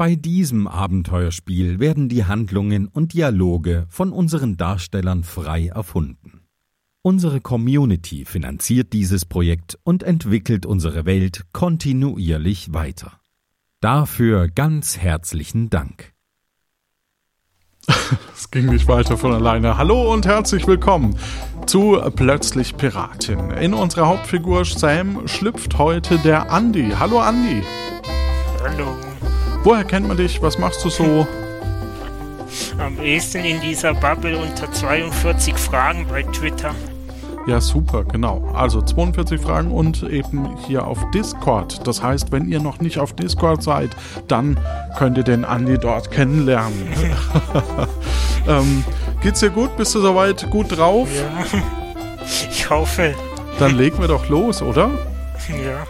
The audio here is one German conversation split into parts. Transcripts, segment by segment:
Bei diesem Abenteuerspiel werden die Handlungen und Dialoge von unseren Darstellern frei erfunden. Unsere Community finanziert dieses Projekt und entwickelt unsere Welt kontinuierlich weiter. Dafür ganz herzlichen Dank. Es ging nicht weiter von alleine. Hallo und herzlich willkommen zu Plötzlich Piratin. In unserer Hauptfigur Sam schlüpft heute der Andi. Hallo Andi. Hallo. Woher kennt man dich? Was machst du so? Am ehesten in dieser Bubble unter 42 Fragen bei Twitter. Ja, super, genau. Also 42 Fragen und eben hier auf Discord. Das heißt, wenn ihr noch nicht auf Discord seid, dann könnt ihr den Andi dort kennenlernen. ähm, geht's dir gut? Bist du soweit gut drauf? Ja. Ich hoffe. Dann legen wir doch los, oder? Ja.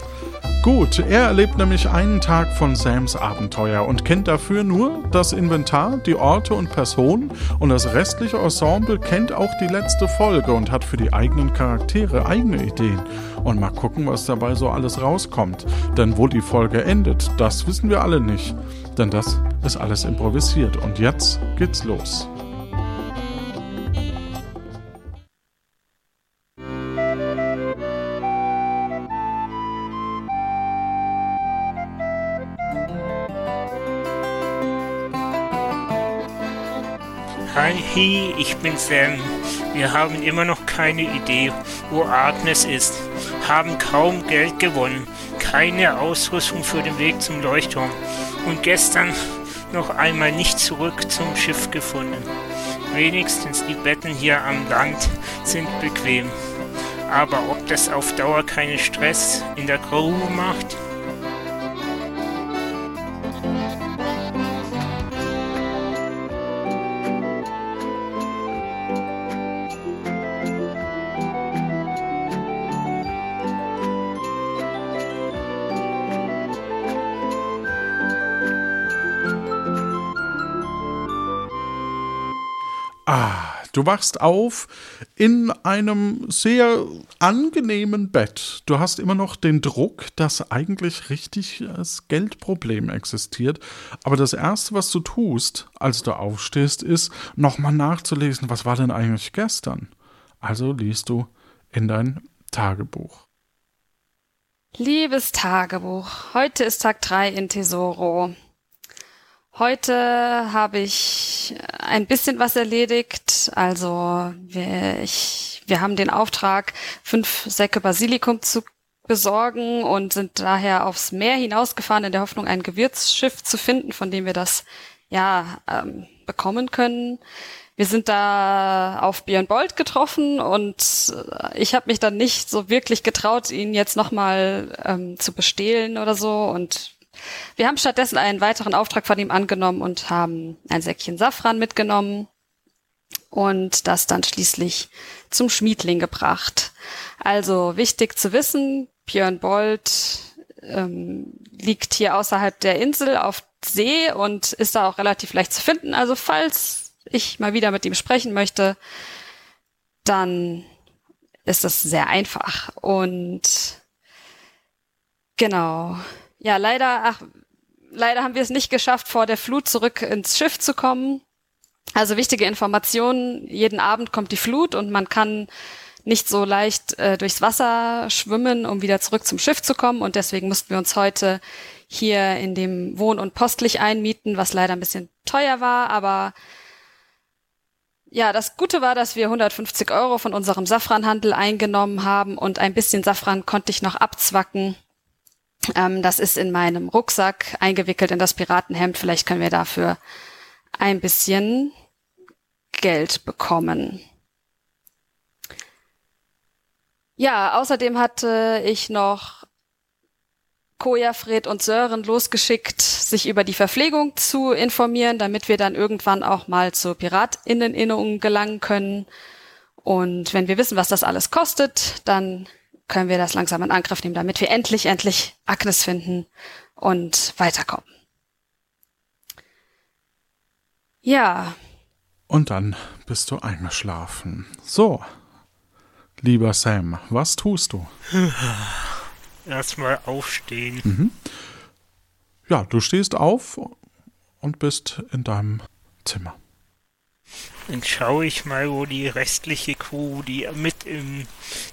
Gut, er erlebt nämlich einen Tag von Sams Abenteuer und kennt dafür nur das Inventar, die Orte und Personen und das restliche Ensemble kennt auch die letzte Folge und hat für die eigenen Charaktere eigene Ideen. Und mal gucken, was dabei so alles rauskommt. Denn wo die Folge endet, das wissen wir alle nicht. Denn das ist alles improvisiert und jetzt geht's los. Hi, ich bin Sam. Wir haben immer noch keine Idee, wo Agnes ist, haben kaum Geld gewonnen, keine Ausrüstung für den Weg zum Leuchtturm und gestern noch einmal nicht zurück zum Schiff gefunden. Wenigstens die Betten hier am Land sind bequem. Aber ob das auf Dauer keinen Stress in der Crew macht? Du wachst auf in einem sehr angenehmen Bett. Du hast immer noch den Druck, dass eigentlich richtig das Geldproblem existiert. Aber das Erste, was du tust, als du aufstehst, ist, nochmal nachzulesen, was war denn eigentlich gestern? Also liest du in dein Tagebuch. Liebes Tagebuch, heute ist Tag 3 in Tesoro. Heute habe ich ein bisschen was erledigt. Also wir, ich, wir haben den Auftrag, fünf Säcke Basilikum zu besorgen und sind daher aufs Meer hinausgefahren in der Hoffnung, ein Gewürzschiff zu finden, von dem wir das ja ähm, bekommen können. Wir sind da auf Björn Bolt getroffen und ich habe mich dann nicht so wirklich getraut, ihn jetzt nochmal ähm, zu bestehlen oder so und wir haben stattdessen einen weiteren Auftrag von ihm angenommen und haben ein Säckchen Safran mitgenommen und das dann schließlich zum Schmiedling gebracht. Also wichtig zu wissen, Björn Bold ähm, liegt hier außerhalb der Insel auf See und ist da auch relativ leicht zu finden. Also falls ich mal wieder mit ihm sprechen möchte, dann ist das sehr einfach. Und genau, ja, leider, ach, leider haben wir es nicht geschafft, vor der Flut zurück ins Schiff zu kommen. Also wichtige Informationen, jeden Abend kommt die Flut und man kann nicht so leicht äh, durchs Wasser schwimmen, um wieder zurück zum Schiff zu kommen. Und deswegen mussten wir uns heute hier in dem Wohn- und Postlich einmieten, was leider ein bisschen teuer war. Aber ja, das Gute war, dass wir 150 Euro von unserem Safranhandel eingenommen haben und ein bisschen Safran konnte ich noch abzwacken ähm, das ist in meinem Rucksack eingewickelt in das Piratenhemd. Vielleicht können wir dafür ein bisschen Geld bekommen. Ja, außerdem hatte ich noch Koja, Fred und Sören losgeschickt, sich über die Verpflegung zu informieren, damit wir dann irgendwann auch mal zur Piratinneninnung gelangen können. Und wenn wir wissen, was das alles kostet, dann können wir das langsam in Angriff nehmen, damit wir endlich, endlich Agnes finden und weiterkommen. Ja. Und dann bist du eingeschlafen. So, lieber Sam, was tust du? Erstmal aufstehen. Mhm. Ja, du stehst auf und bist in deinem Zimmer. Dann schaue ich mal, wo die restliche Crew, die mit im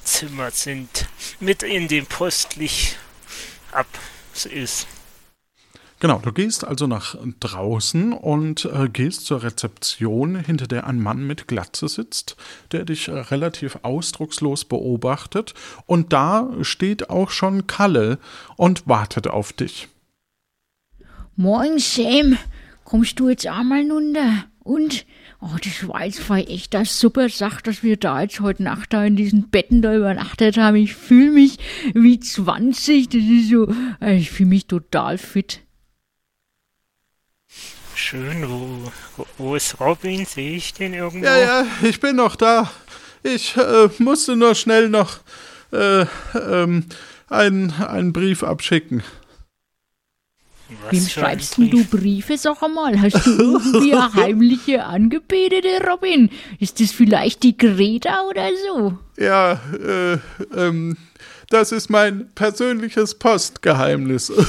Zimmer sind, mit in dem Postlicht ab ist. Genau, du gehst also nach draußen und äh, gehst zur Rezeption, hinter der ein Mann mit Glatze sitzt, der dich äh, relativ ausdruckslos beobachtet. Und da steht auch schon Kalle und wartet auf dich. Moin, Sam. Kommst du jetzt einmal runter? Und? Oh, das war jetzt voll echt das super Sache, dass wir da jetzt heute Nacht da in diesen Betten da übernachtet haben. Ich fühle mich wie 20. Das ist so, äh, ich fühle mich total fit. Schön, wo, wo ist Robin? Sehe ich den irgendwo? Ja, ja, ich bin noch da. Ich äh, musste nur schnell noch äh, ähm, einen, einen Brief abschicken. Was Wem schreibst denn du Briefe, sag einmal? Hast du irgendwie eine heimliche Angebetete, Robin? Ist das vielleicht die Greta oder so? Ja, äh, ähm, das ist mein persönliches Postgeheimnis.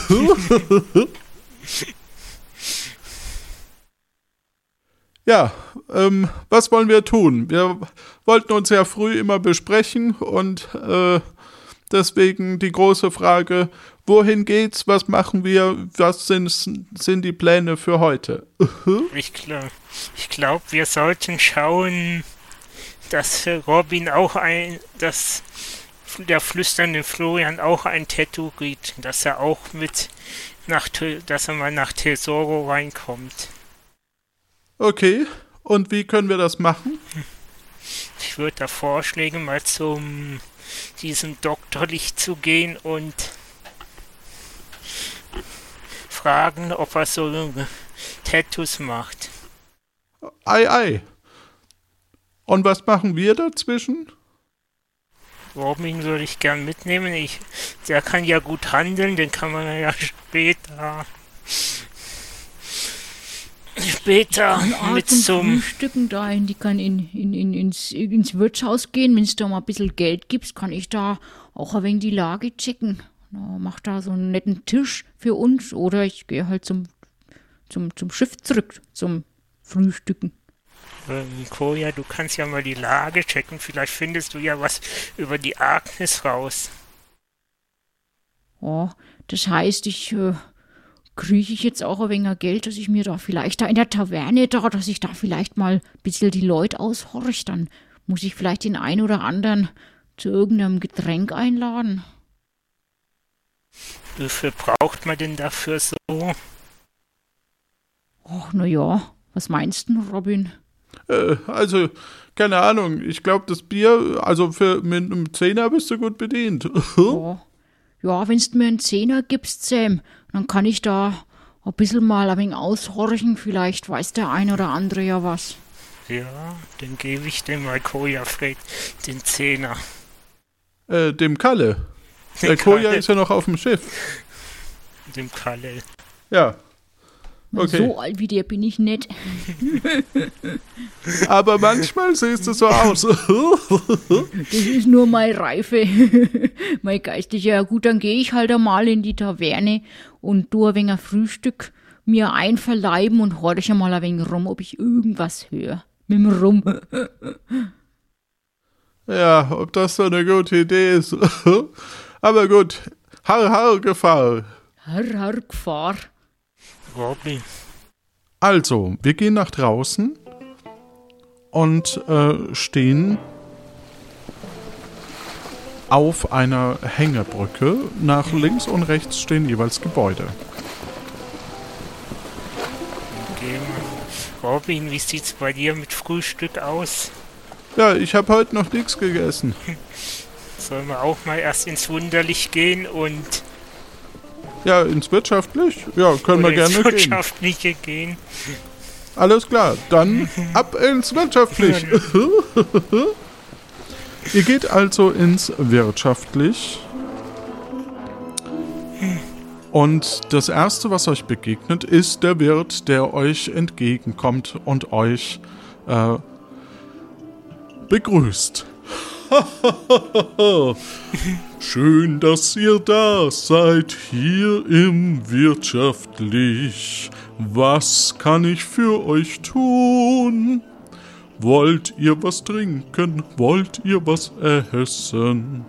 Ja, ähm, was wollen wir tun? Wir wollten uns ja früh immer besprechen und äh, deswegen die große Frage, wohin geht's, was machen wir, was sind, sind die Pläne für heute? ich glaube, ich glaub, wir sollten schauen, dass Robin auch ein, dass der flüsternde Florian auch ein Tattoo kriegt, dass er auch mit nach, dass er mal nach Tesoro reinkommt. Okay, und wie können wir das machen? Ich würde da vorschlagen, mal zum diesem Doktorlicht zu gehen und fragen, ob er so Tattoos macht. Ei, ei. Und was machen wir dazwischen? Robin würde ich gern mitnehmen. Ich, der kann ja gut handeln, den kann man ja später später mit zum Frühstücken dahin, die kann in, in, in, ins, ins Wirtshaus gehen. Wenn es da mal ein bisschen Geld gibt, kann ich da auch ein wenig die Lage checken. Na, mach da so einen netten Tisch für uns oder ich gehe halt zum, zum, zum Schiff zurück, zum Frühstücken. Ähm, Koja, du kannst ja mal die Lage checken. Vielleicht findest du ja was über die Agnes raus. Oh, das heißt, ich äh, kriege ich jetzt auch ein wenig Geld, dass ich mir da vielleicht da in der Taverne da, dass ich da vielleicht mal ein bisschen die Leute aushorche, dann muss ich vielleicht den einen oder anderen zu irgendeinem Getränk einladen. Viel braucht man denn dafür so? Ach, na ja, was meinst du, Robin? Äh, also, keine Ahnung, ich glaube, das Bier, also für mit einem Zehner bist du gut bedient. ja, ja wenn du mir einen Zehner gibst, Sam, dann kann ich da ein bisschen mal ein wenig aushorchen. Vielleicht weiß der ein oder andere ja was. Ja, dann gebe ich dem mal Koja Fred den Zehner. Äh, dem Kalle. Der Koja ist ja noch auf dem Schiff. Dem Kalle. Ja, Okay. So alt wie der bin ich nicht. Aber manchmal siehst du so aus. das ist nur meine Reife. mein geistlicher. Ja gut, dann gehe ich halt einmal in die Taverne und tu ein wenig Frühstück mir einverleiben und horche mal ein wenig rum, ob ich irgendwas höre. Mit dem Rum. ja, ob das so eine gute Idee ist. Aber gut. Har, har, Gefahr. Har, har, Gefahr. Robby. Also, wir gehen nach draußen und äh, stehen auf einer Hängebrücke. Nach links und rechts stehen jeweils Gebäude. Okay, Robin, wie sieht's bei dir mit Frühstück aus? Ja, ich habe heute noch nichts gegessen. Sollen wir auch mal erst ins Wunderlich gehen und ja, ins Wirtschaftlich? Ja, können wir gerne ins Wirtschaftliche gehen. Alles klar, dann ab ins Wirtschaftlich. Ihr geht also ins Wirtschaftlich. Und das Erste, was euch begegnet, ist der Wirt, der euch entgegenkommt und euch äh, begrüßt. Schön, dass ihr da seid hier im Wirtschaftlich. Was kann ich für euch tun? Wollt ihr was trinken? Wollt ihr was essen?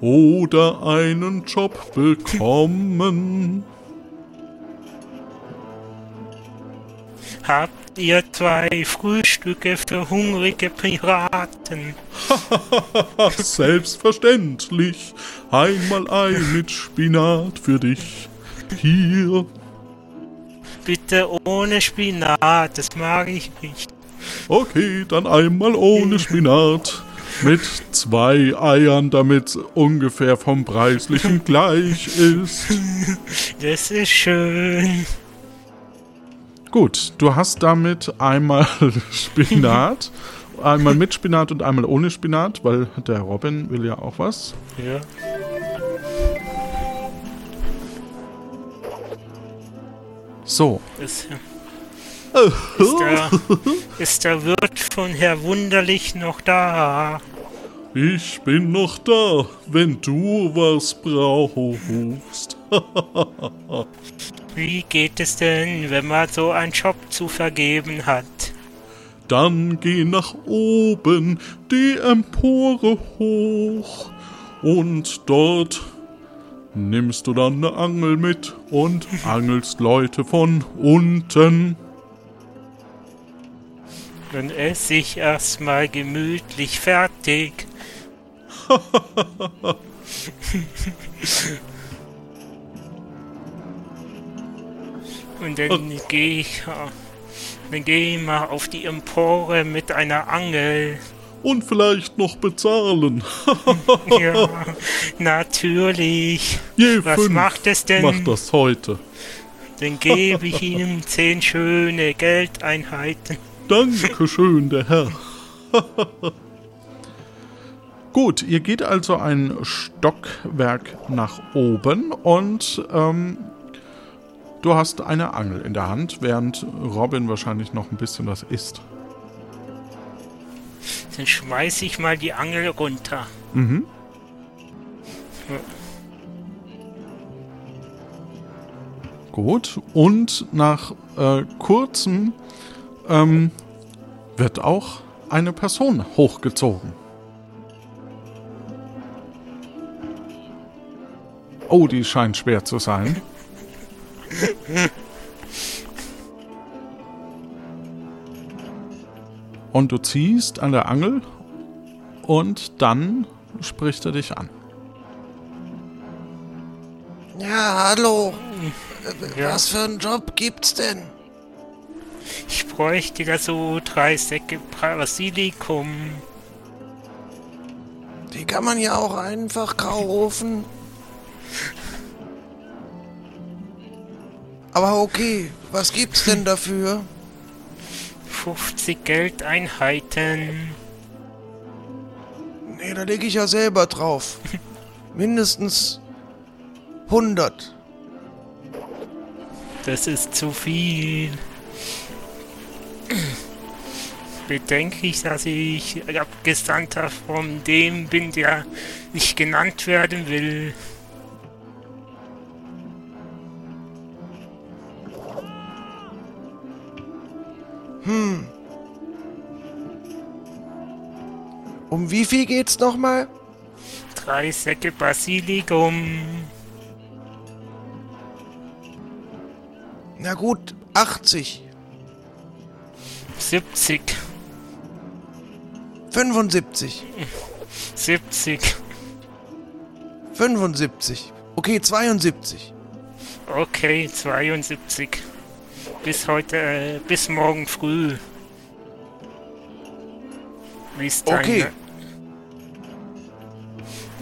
Oder einen Job bekommen? Habt ihr zwei Frühstücke für hungrige Piraten? Selbstverständlich. Einmal ein mit Spinat für dich. Hier. Bitte ohne Spinat, das mag ich nicht. Okay, dann einmal ohne Spinat. Mit zwei Eiern, damit ungefähr vom Preislichen gleich ist. Das ist schön. Gut, du hast damit einmal Spinat, einmal mit Spinat und einmal ohne Spinat, weil der Robin will ja auch was. Ja. So. Ist, ist, der, ist der Wirt von Herr Wunderlich noch da? Ich bin noch da, wenn du was brauchst. Wie geht es denn, wenn man so einen Job zu vergeben hat? Dann geh nach oben, die Empore hoch. Und dort nimmst du dann eine Angel mit und angelst Leute von unten. Dann esse ich erstmal gemütlich fertig. Und dann gehe ich, dann gehe ich mal auf die Empore mit einer Angel. Und vielleicht noch bezahlen. Ja, natürlich. Je Was fünf macht es denn? Macht das heute. Dann gebe ich ihm zehn schöne Geldeinheiten. Dankeschön, der Herr. Gut, ihr geht also ein Stockwerk nach oben und ähm, du hast eine Angel in der Hand, während Robin wahrscheinlich noch ein bisschen was isst. Dann schmeiß ich mal die Angel runter. Mhm. Gut, und nach äh, kurzem ähm, wird auch eine Person hochgezogen. Oh, die scheint schwer zu sein. Und du ziehst an der Angel und dann spricht er dich an. Ja, hallo. Ja. Was für einen Job gibt's denn? Ich bräuchte da so drei Säcke Basilikum. Die kann man ja auch einfach kaufen. Aber okay, was gibt's denn dafür? 50 Geldeinheiten. Nee, da lege ich ja selber drauf. Mindestens 100. Das ist zu viel. Bedenke ich, dass ich Abgesandter von dem bin, der nicht genannt werden will. Um wie viel geht's nochmal? Drei Säcke Basilikum. Na gut, 80. 70. 75. 70. 75. Okay, 72. Okay, 72. Bis heute, äh, bis morgen früh. Wie ist dein, Okay.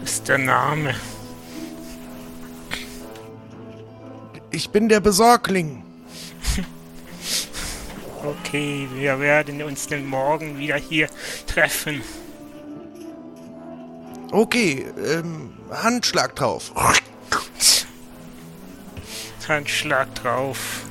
ist der Name? Ich bin der Besorgling. Okay, wir werden uns dann morgen wieder hier treffen. Okay, ähm, Handschlag drauf. Handschlag drauf.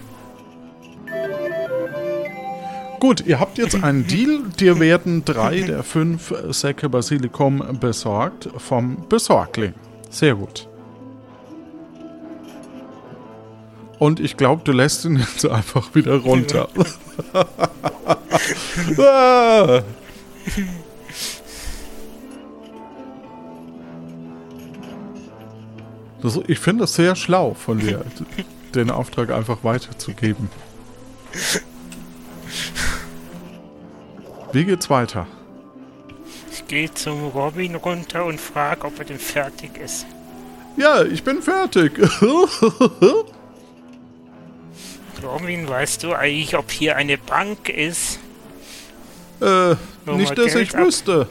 Gut, ihr habt jetzt einen Deal. Dir werden drei der fünf Säcke Basilikum besorgt vom Besorgling. Sehr gut. Und ich glaube, du lässt ihn jetzt einfach wieder runter. ah. das, ich finde es sehr schlau von dir, den Auftrag einfach weiterzugeben. Wie geht's weiter? Ich gehe zum Robin runter und frage, ob er denn fertig ist. Ja, ich bin fertig. Robin, weißt du eigentlich, ob hier eine Bank ist? äh, Nur nicht, dass Geld ich ab. wüsste.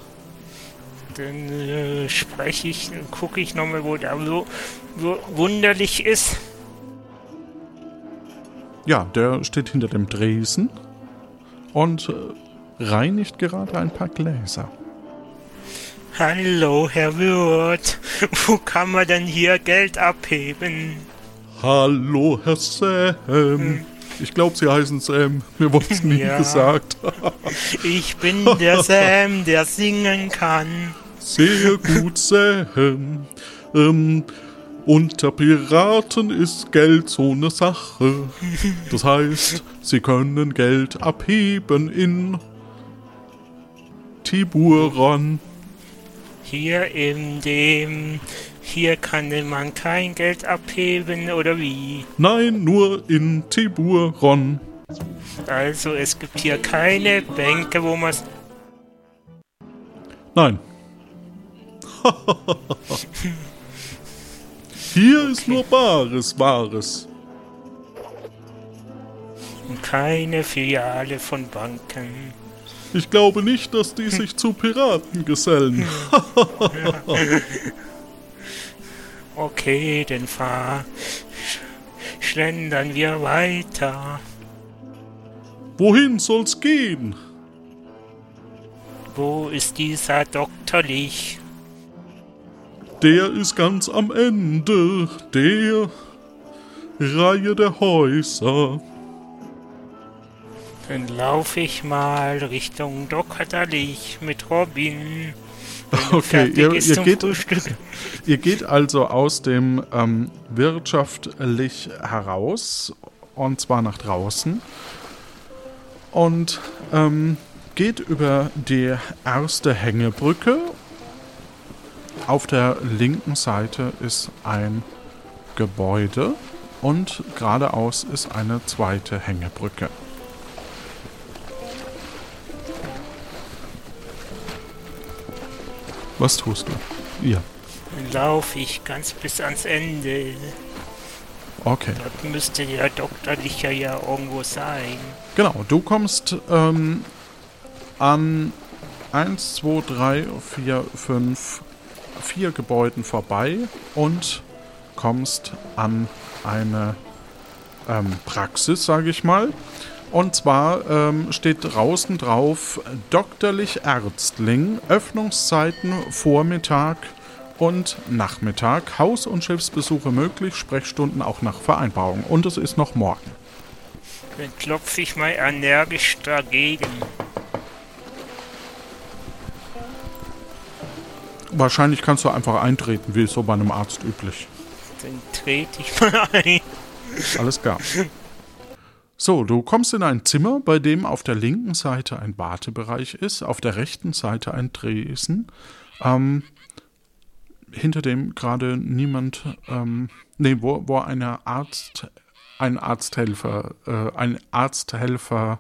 Dann äh, spreche ich, gucke ich nochmal, wo der so, so wunderlich ist. Ja, der steht hinter dem Dresen und äh, reinigt gerade ein paar Gläser. Hallo, Herr Wirt. Wo kann man denn hier Geld abheben? Hallo, Herr Sam. Ich glaube, Sie heißen Sam. Mir wurde es nie Ja. gesagt. Ich bin der Sam, der singen kann. Sehr gut, Sam. Ähm, unter Piraten ist Geld so eine Sache. Das heißt, Sie können Geld abheben in Tiburon. Hier in dem... Hier kann man kein Geld abheben, oder wie? Nein, nur in Tiburon. Also, es gibt hier keine Bänke, wo man... Nein. Hier ist nur Bares, Wahres. Keine Filiale von Banken. Ich glaube nicht, dass die sich zu Piraten gesellen. Okay, dann fahr... sch- Schlendern wir weiter. Wohin soll's gehen? Wo ist dieser Doktorlich? Der ist ganz am Ende der Reihe der Häuser. Dann laufe ich mal Richtung Doktorlich mit Robin. Okay, ihr, ihr, geht, ihr geht also aus dem ähm, wirtschaftlich heraus und zwar nach draußen und ähm, geht über die erste Hängebrücke. Auf der linken Seite ist ein Gebäude und geradeaus ist eine zweite Hängebrücke. Was tust du? Ja. Dann laufe ich ganz bis ans Ende. Okay. Dort müsste der Doktorlicher ja irgendwo sein. Genau, du kommst ähm, an 1, 2, 3, 4, 5, 4 Gebäuden vorbei und kommst an eine ähm, Praxis, sage ich mal. Und zwar ähm, steht draußen drauf Doktorlich Ärztling, Öffnungszeiten Vormittag und Nachmittag, Haus- und Schiffsbesuche möglich, Sprechstunden auch nach Vereinbarung. Und es ist noch morgen. Dann klopfe ich mal energisch dagegen. Wahrscheinlich kannst du einfach eintreten, wie so bei einem Arzt üblich. Dann trete ich mal ein. Alles klar. So, du kommst in ein Zimmer, bei dem auf der linken Seite ein Wartebereich ist, auf der rechten Seite ein Tresen, ähm, hinter dem gerade niemand, ähm, nee, wo, wo eine Arzt, ein Arzthelfer, äh, ein Arzthelferlich,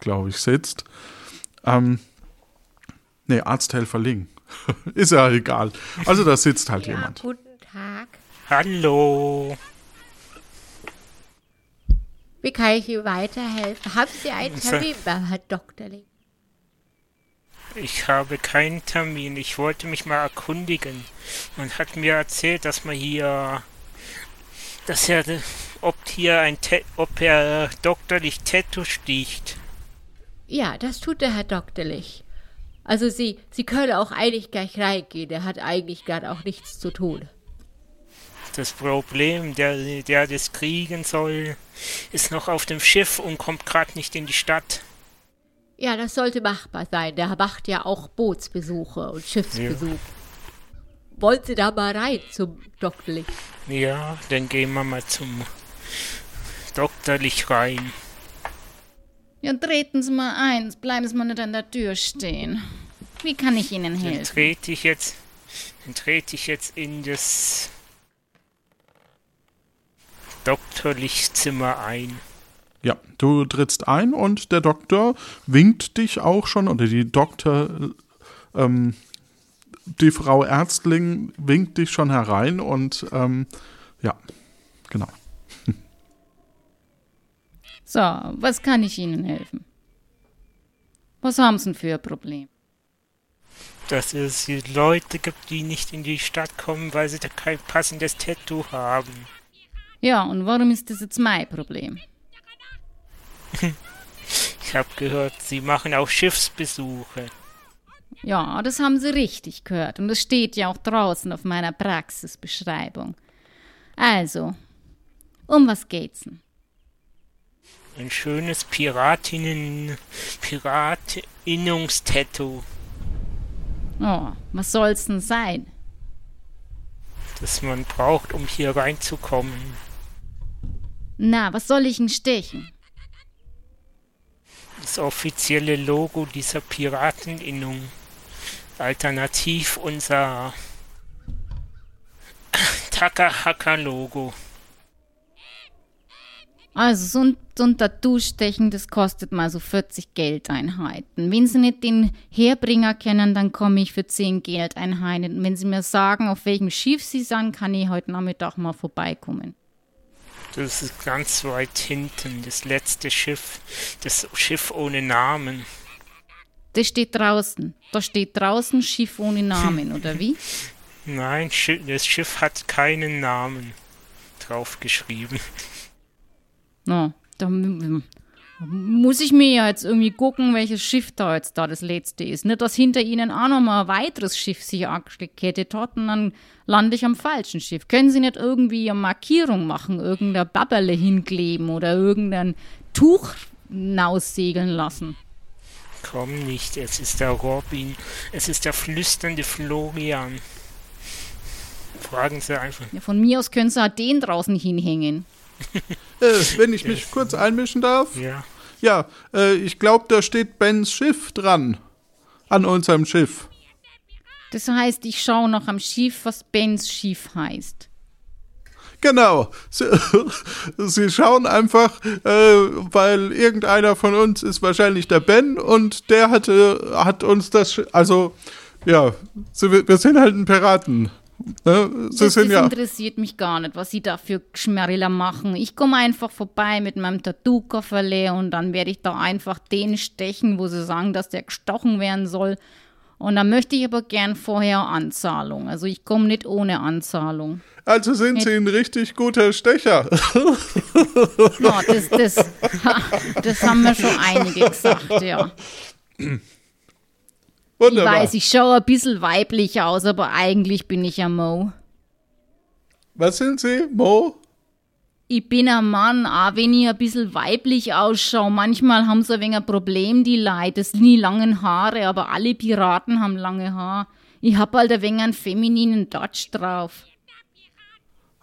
glaube ich, sitzt. Ähm, nee, Arzthelferling. ist ja egal. Also da sitzt halt Ja, jemand. guten Tag. Hallo. Wie kann ich Ihnen weiterhelfen? Haben Sie einen. Termin bei Herr Doktorling? Ich habe keinen Termin. Ich wollte mich mal erkundigen. Man hat mir erzählt, dass man hier, dass er, ob hier ein, ob er doktorlich Tattoo sticht. Ja, das tut der Herr Doktorlich. Also Sie, Sie können auch eigentlich gleich reingehen. Der hat eigentlich gerade auch nichts zu tun. Das Problem, der, der das kriegen soll, ist noch auf dem Schiff und kommt gerade nicht in die Stadt. Ja, das sollte machbar sein. Der macht ja auch Bootsbesuche und Schiffsbesuche. wollt ihr da mal rein zum Doktorlich? Ja, dann gehen wir mal zum Doktorlich rein. Ja, treten Sie mal ein, bleiben Sie mal nicht an der Tür stehen. Wie kann ich Ihnen Dann helfen? trete ich jetzt, dann trete ich jetzt in das Doktorlichzimmer ein. Ja, du trittst ein und der Doktor winkt dich auch schon, oder die Doktor, ähm, die Frau Ärztling winkt dich schon herein und ähm, ja, genau. So, was kann ich Ihnen helfen? Was haben Sie denn für ein Problem? Dass es hier Leute gibt, die nicht in die Stadt kommen, weil sie da kein passendes Tattoo haben. Ja, und warum ist das jetzt mein Problem? Ich habe gehört, sie machen auch Schiffsbesuche. Ja, das haben Sie richtig gehört. Und das steht ja auch draußen auf meiner Praxisbeschreibung. Also, um was geht's denn? Ein schönes Piratinnen, Piratinnungstattoo, Oh, was soll's denn sein? das man braucht, um hier reinzukommen. Na, was soll ich denn stechen? Das offizielle Logo dieser Pirateninnung. Alternativ unser Takahaka-Logo. Also, so ein, so ein Tattoo-Stechen, das kostet mal so 40 Geldeinheiten. Wenn Sie nicht den Herbringer kennen, dann komme ich für 10 Geldeinheiten. Wenn Sie mir sagen, auf welchem Schiff Sie sind, kann ich heute Nachmittag mal vorbeikommen. Das ist ganz weit hinten, das letzte Schiff. Das Schiff ohne Namen. Das steht draußen. Da steht draußen Schiff ohne Namen, oder wie? Nein, das Schiff hat keinen Namen draufgeschrieben. Na, da m- m- muss ich mir ja jetzt irgendwie gucken, welches Schiff da jetzt da das letzte ist. Nicht, dass hinter ihnen auch noch mal ein weiteres Schiff sich angekettet hat und dann lande ich am falschen Schiff. Können Sie nicht irgendwie eine Markierung machen, irgendein Babberle hinkleben oder irgendein Tuch hinaussegeln lassen? Komm nicht, es ist der Robin. Es ist der flüsternde Florian. Fragen Sie einfach. Ja, von mir aus können Sie auch den draußen hinhängen. Äh, wenn ich mich kurz einmischen darf. Ja. Ja, äh, ich glaube, da steht Bens Schiff dran. An unserem Schiff. Das heißt, ich schaue noch am Schiff, was Bens Schiff heißt. Genau. Sie, Sie schauen einfach, äh, weil irgendeiner von uns ist wahrscheinlich der Ben und der hatte, hat uns das, also, ja, Sie, wir sind halt ein Piraten. Ne? Sie Das, sind das ja, interessiert mich gar nicht, was sie da für Geschmerrler machen. Ich komme einfach vorbei mit meinem Tattoo-Kofferle und dann werde ich da einfach den stechen, wo sie sagen, dass der gestochen werden soll. Und dann möchte ich aber gern vorher Anzahlung. Also ich komme nicht ohne Anzahlung. also sind Sie ein richtig guter Stecher. Ja, das, das, das haben mir schon einige gesagt, ja. Ich Wunderbar. weiß, ich schaue ein bisschen weiblich aus, aber eigentlich bin ich ein Mo. Was sind Sie, Mo? Ich bin ein Mann, auch wenn ich ein bisschen weiblich ausschaue. Manchmal haben sie ein wenig ein Problem, die Leute. Das sind die langen Haare, aber alle Piraten haben lange Haare. Ich hab halt ein wenig einen femininen Touch drauf.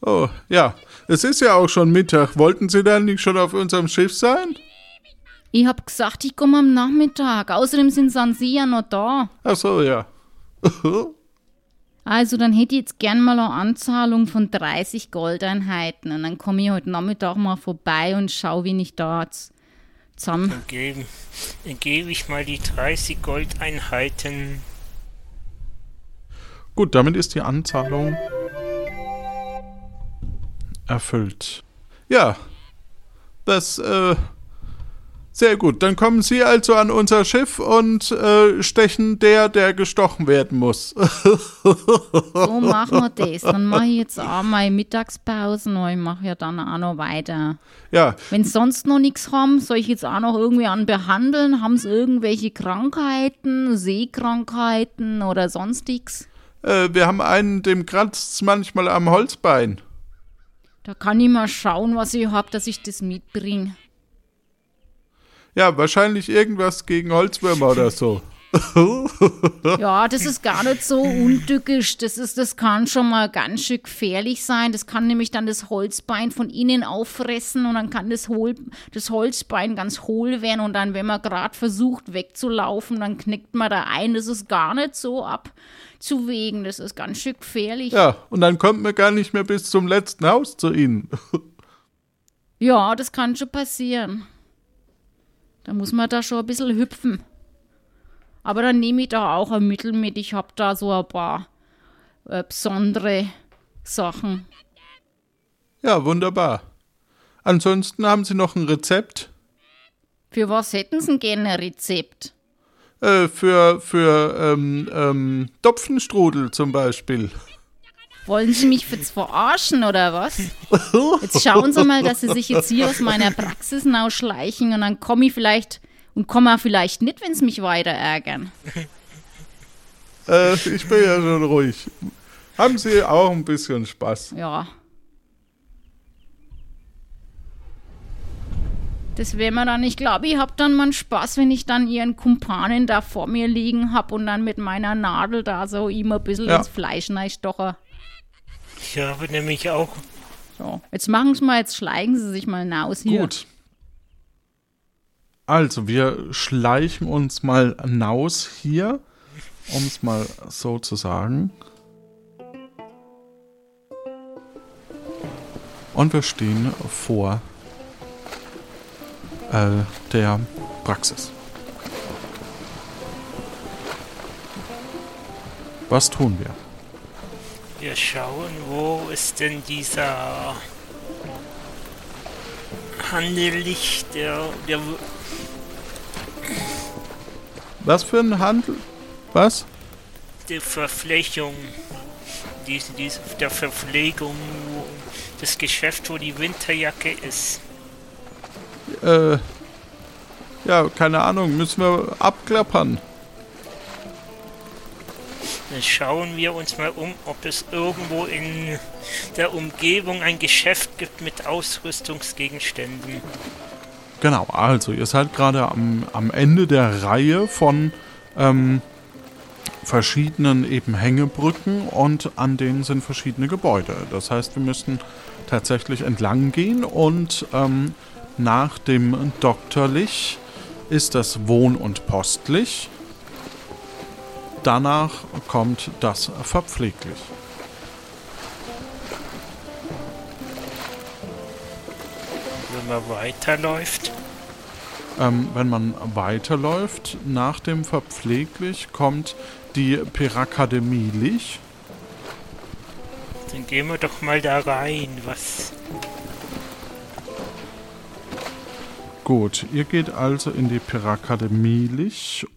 Oh, ja. Es ist ja auch schon Mittag. Wollten Sie dann nicht schon auf unserem Schiff sein? Ich hab gesagt, ich komme am Nachmittag. Außerdem sind sie ja noch da. Ach so, ja. Also, dann hätte ich jetzt gern mal eine Anzahlung von 30 Goldeinheiten. Und dann komme ich heute Nachmittag mal vorbei und schau, wie ich da zusammen. Dann gebe, dann gebe ich mal die 30 Goldeinheiten. Gut, damit ist die Anzahlung erfüllt. Ja, das, äh, sehr gut. Dann kommen Sie also an unser Schiff und äh, stechen der, der gestochen werden muss. So machen wir das. Dann mache ich jetzt auch meine Mittagspause und ich mache ja dann auch noch weiter. ja, Wenn sie sonst noch nichts haben, soll ich jetzt auch noch irgendwie an behandeln? Haben sie irgendwelche Krankheiten, Seekrankheiten oder sonstiges? äh, wir haben einen, dem kratzt manchmal am Holzbein. Da kann ich mal schauen, was ich hab, dass ich das mitbringe. Ja, wahrscheinlich irgendwas gegen Holzwürmer oder so. ja, das ist gar nicht so untückisch. Das, ist, das kann schon mal ganz schön gefährlich sein. Das kann nämlich dann das Holzbein von innen auffressen und dann kann das, Hol das Holzbein ganz hohl werden und dann, wenn man gerade versucht wegzulaufen, dann knickt man da ein. Das ist gar nicht so abzuwägen. Das ist ganz schön gefährlich. Ja, und dann kommt man gar nicht mehr bis zum letzten Haus zu ihnen. ja, das kann schon passieren. Da muss man da schon ein bisschen hüpfen. Aber dann nehme ich da auch ein Mittel mit. Ich habe da so ein paar äh, besondere Sachen. Ja, wunderbar. Ansonsten haben Sie noch ein Rezept? Für was hätten Sie gerne ein Rezept? Äh, für für ähm, ähm, Topfenstrudel zum Beispiel. Wollen Sie mich jetzt verarschen oder was? Jetzt schauen Sie mal, dass Sie sich jetzt hier aus meiner Praxis schleichen und dann komme ich vielleicht und komme vielleicht nicht, wenn Sie mich weiter ärgern. Äh, ich bin ja schon ruhig. Haben Sie auch ein bisschen Spaß? Ja. Das wäre mir dann, ich glaube, ich habe dann mal Spaß, wenn ich dann ihren Kumpanen da vor mir liegen habe und dann mit meiner Nadel da so ihm ein bisschen ja. ins Fleisch stoche. Ich habe nämlich auch. So, jetzt machen Sie mal, jetzt schleichen Sie sich mal hinaus hier. Gut. Also, wir schleichen uns mal hinaus hier, um es mal so zu sagen. Und wir stehen vor äh, der Praxis. Was tun wir? Wir schauen, wo ist denn dieser Handelicht, der, der Was für ein Handel? Was? Die Verflächung. Diese, diese, der Verpflegung. Das Geschäft, wo die Winterjacke ist. Äh, ja, keine Ahnung, müssen wir abklappern. Dann schauen wir uns mal um, ob es irgendwo in der Umgebung ein Geschäft gibt mit Ausrüstungsgegenständen. Genau, also ihr seid gerade am, am Ende der Reihe von ähm, verschiedenen eben Hängebrücken und an denen sind verschiedene Gebäude. Das heißt, wir müssen tatsächlich entlang gehen und ähm, nach dem Doktorlich ist das Wohn- und Postlich. Danach kommt das Verpfleglich. Wenn man weiterläuft? Ähm, wenn man weiterläuft, nach dem Verpfleglich kommt die Perakademie Lich. Dann gehen wir doch mal da rein. Was Gut, ihr geht also in die Perakademie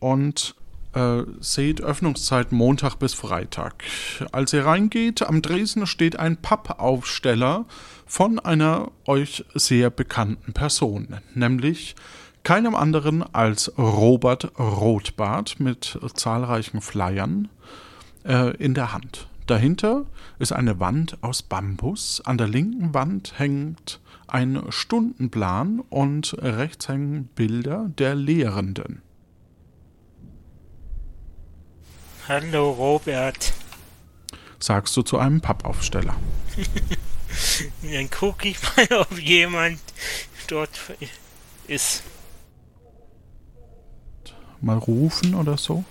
und äh, seht Öffnungszeit Montag bis Freitag. Als ihr reingeht, am Dresden steht ein Pappaufsteller von einer euch sehr bekannten Person, nämlich keinem anderen als Robert Rotbart mit zahlreichen Flyern äh, in der Hand. Dahinter ist eine Wand aus Bambus. An der linken Wand hängt ein Stundenplan und rechts hängen Bilder der Lehrenden. Hallo Robert. Sagst du zu einem Pappaufsteller. Dann gucke ich mal, ob jemand dort ist. Mal rufen oder so?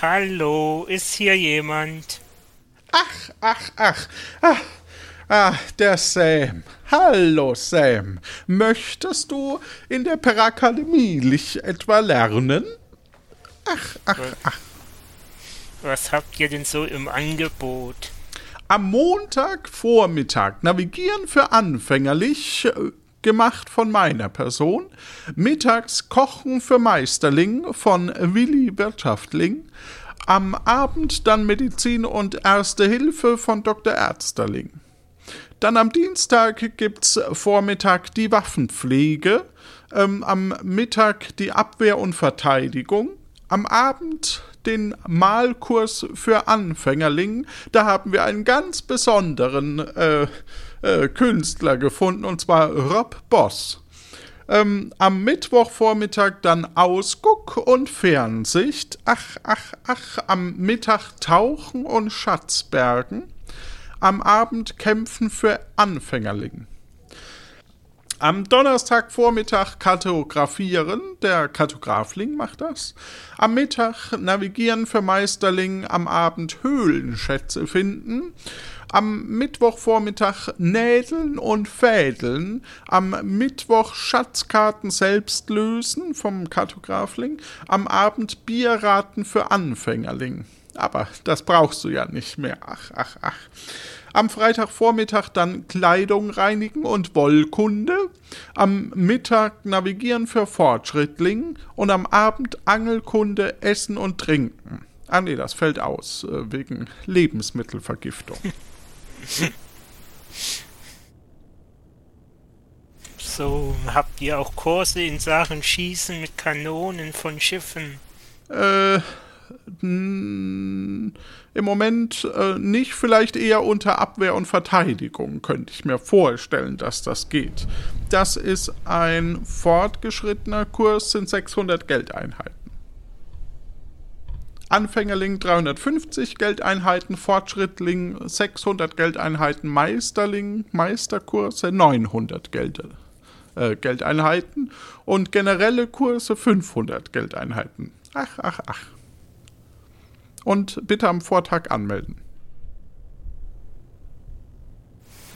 Hallo, ist hier jemand? Ach, ach, ach. ach. Ah, der Sam. Hallo, Sam. Möchtest du in der Perakademie etwa lernen? Ach, ach, ach. Was habt ihr denn so im Angebot? Am Montagvormittag Navigieren für Anfängerlich, äh, gemacht von meiner Person. Mittags Kochen für Meisterling von Willi Wirtschaftling. Am Abend dann Medizin und Erste Hilfe von Dr. Ärzterling. Dann am Dienstag gibt es Vormittag die Waffenpflege, ähm, am Mittag die Abwehr und Verteidigung, am Abend den Malkurs für Anfängerling. Da haben wir einen ganz besonderen äh, äh, Künstler gefunden, und zwar Rob Boss. Ähm, am Mittwochvormittag dann Ausguck und Fernsicht. Ach, ach, ach, am Mittag Tauchen und Schatzbergen. Am Abend Kämpfen für Anfängerling. Am Donnerstagvormittag kartografieren, der Kartografling macht das. Am Mittag navigieren für Meisterling, am Abend Höhlenschätze finden am Mittwochvormittag Nädeln und Fädeln, am Mittwoch Schatzkarten selbst lösen vom Kartografling, am Abend Bierraten für Anfängerling. Aber das brauchst du ja nicht mehr. Ach, ach, ach. Am Freitagvormittag dann Kleidung reinigen und Wollkunde. Am Mittag navigieren für Fortschrittling und am Abend Angelkunde, Essen und Trinken. Ah nee, das fällt aus, äh, wegen Lebensmittelvergiftung. So, habt ihr auch Kurse in Sachen Schießen mit Kanonen von Schiffen? Äh, im Moment äh, nicht, vielleicht eher unter Abwehr und Verteidigung, könnte ich mir vorstellen, dass das geht. Das ist ein fortgeschrittener Kurs, sind 600 Geldeinheiten. Anfängerling 350 Geldeinheiten, Fortschrittling 600 Geldeinheiten, Meisterling, Meisterkurse 900 Geld, äh, Geldeinheiten und generelle Kurse 500 Geldeinheiten. Ach, ach, ach. Und bitte am Vortag anmelden.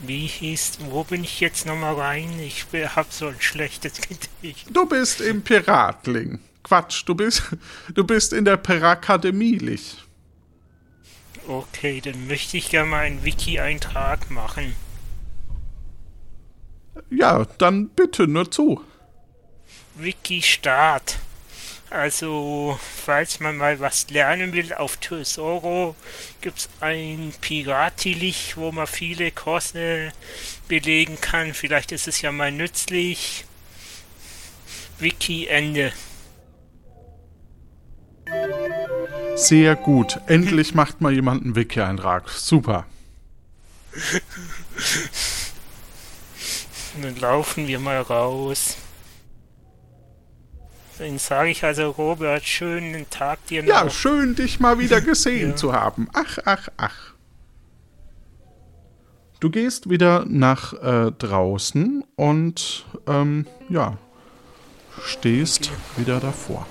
Wie hieß, wo bin ich jetzt nochmal rein? Ich hab so ein schlechtes Gedächtnis. Du bist im Piratling. Quatsch, du bist, du bist in der Perakademie, Lich. Okay, dann möchte ich gerne mal einen Wiki-Eintrag machen. Ja, dann bitte nur zu. Wiki-Start. Also, falls man mal was lernen will, auf Tesoro gibt es ein Piratilich, wo man viele Kurse belegen kann. Vielleicht ist es ja mal nützlich. Wiki Ende. Sehr gut. Endlich macht mal jemand einen Wiki-Eintrag. Super. Dann laufen wir mal raus. Dann sage ich also, Robert, schönen Tag dir noch. Ja, schön, dich mal wieder gesehen ja. zu haben. Ach, ach, ach. Du gehst wieder nach äh, draußen und ähm, ja, stehst okay. wieder davor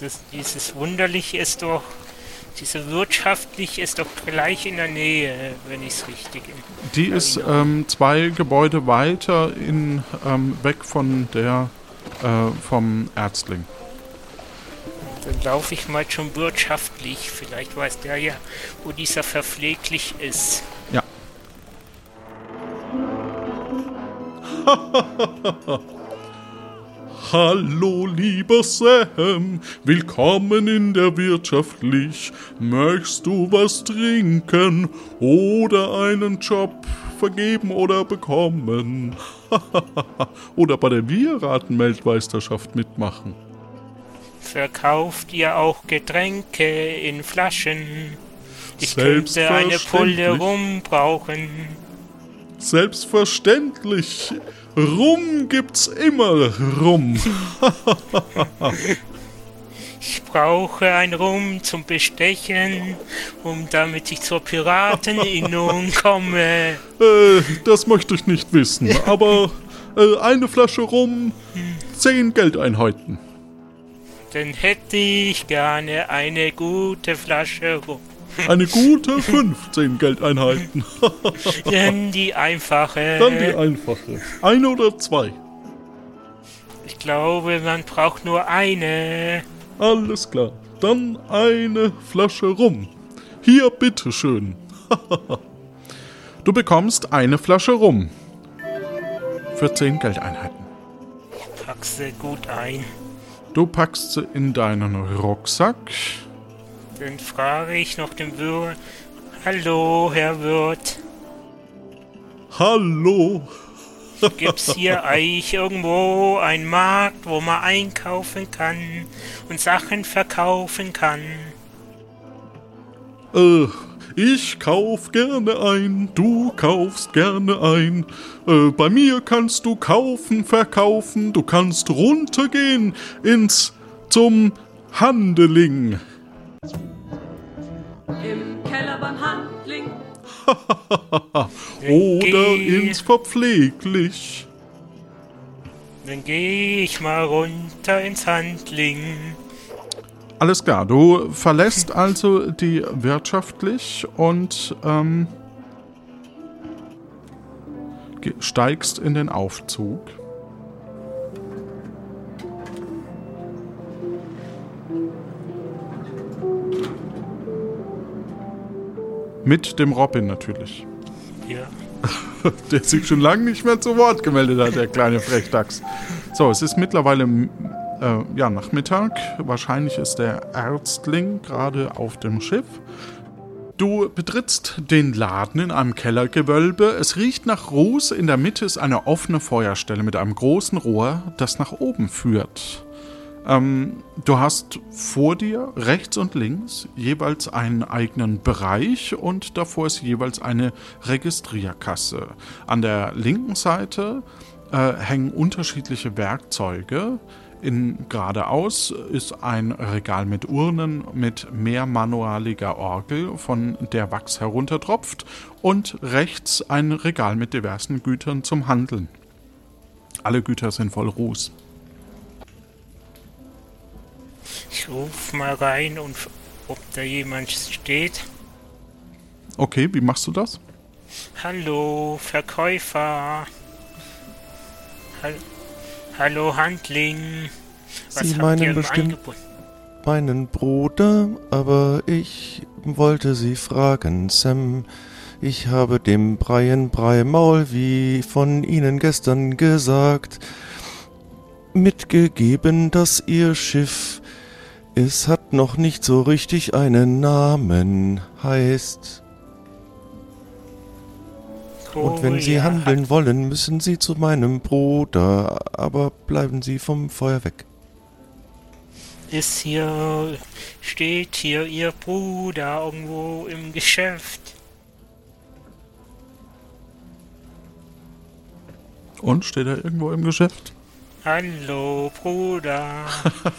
das, dieses Wunderlich ist doch, diese wirtschaftlich ist doch gleich in der Nähe, wenn ich es richtig Die ist ähm, zwei Gebäude weiter in, ähm, weg von der, äh, vom Ärztling. Dann laufe ich mal schon wirtschaftlich. Vielleicht weiß der ja, wo dieser verpfleglich ist. Ja. Hallo, lieber Sam, willkommen in der Wirtschaftlich. Möchtest du was trinken oder einen Job vergeben oder bekommen? oder bei der Bierraten-Weltmeisterschaft mitmachen? Verkauft ihr auch Getränke in Flaschen? Ich könnte eine Pulle rum brauchen. Selbstverständlich. Rum gibt's immer Rum. ich brauche ein Rum zum Bestechen, um damit ich zur Pirateninnung komme. Äh, das möchte ich nicht wissen, aber äh, eine Flasche Rum, zehn Geldeinheiten. Dann hätte ich gerne eine gute Flasche Rum. Eine gute 15 Geldeinheiten. Dann die einfache. Dann die einfache. Eine oder zwei? Ich glaube, man braucht nur eine. Alles klar. Dann eine Flasche rum. Hier, bitteschön. du bekommst eine Flasche rum. Für 10 Geldeinheiten. Ich pack sie gut ein. Du packst sie in deinen Rucksack. Dann frage ich noch den Wirt. Hallo, Herr Wirt. Hallo. Gibt's hier eigentlich irgendwo einen Markt, wo man einkaufen kann und Sachen verkaufen kann? Äh, Ich kauf gerne ein, du kaufst gerne ein. Äh, bei mir kannst du kaufen, verkaufen, du kannst runtergehen ins zum Handeling. Im Keller beim Handling. Oder ins Verpfleglich. Dann geh ich mal runter ins Handling. Alles klar, du verlässt also die wirtschaftlich und ähm, steigst in den Aufzug. Mit dem Robin natürlich. Ja. Der sich schon lange nicht mehr zu Wort gemeldet hat, der kleine Frechdachs. So, es ist mittlerweile äh, ja, Nachmittag. Wahrscheinlich ist der Ärztling gerade auf dem Schiff. Du betrittst den Laden in einem Kellergewölbe. Es riecht nach Ruß. In der Mitte ist eine offene Feuerstelle mit einem großen Rohr, das nach oben führt. Ähm, du hast vor dir rechts und links jeweils einen eigenen Bereich und davor ist jeweils eine Registrierkasse. An der linken Seite äh, hängen unterschiedliche Werkzeuge. In geradeaus ist ein Regal mit Urnen mit mehrmanualiger Orgel, von der Wachs heruntertropft, und rechts ein Regal mit diversen Gütern zum Handeln. Alle Güter sind voll Ruß. Ich ruf mal rein und ob da jemand steht. Okay, wie machst du das? Hallo, Verkäufer. Hall Hallo, Handling. Was Sie meinen bestimmt-? Meinen Bruder, aber ich wollte Sie fragen, Sam. Ich habe dem Brian Breimaul, wie von Ihnen gestern gesagt, mitgegeben, dass Ihr Schiff, es hat noch nicht so richtig einen Namen, heißt. Und wenn Sie handeln wollen, müssen Sie zu meinem Bruder, aber bleiben Sie vom Feuer weg. Ist hier, steht hier Ihr Bruder irgendwo im Geschäft? Und steht er irgendwo im Geschäft? Hallo, Bruder.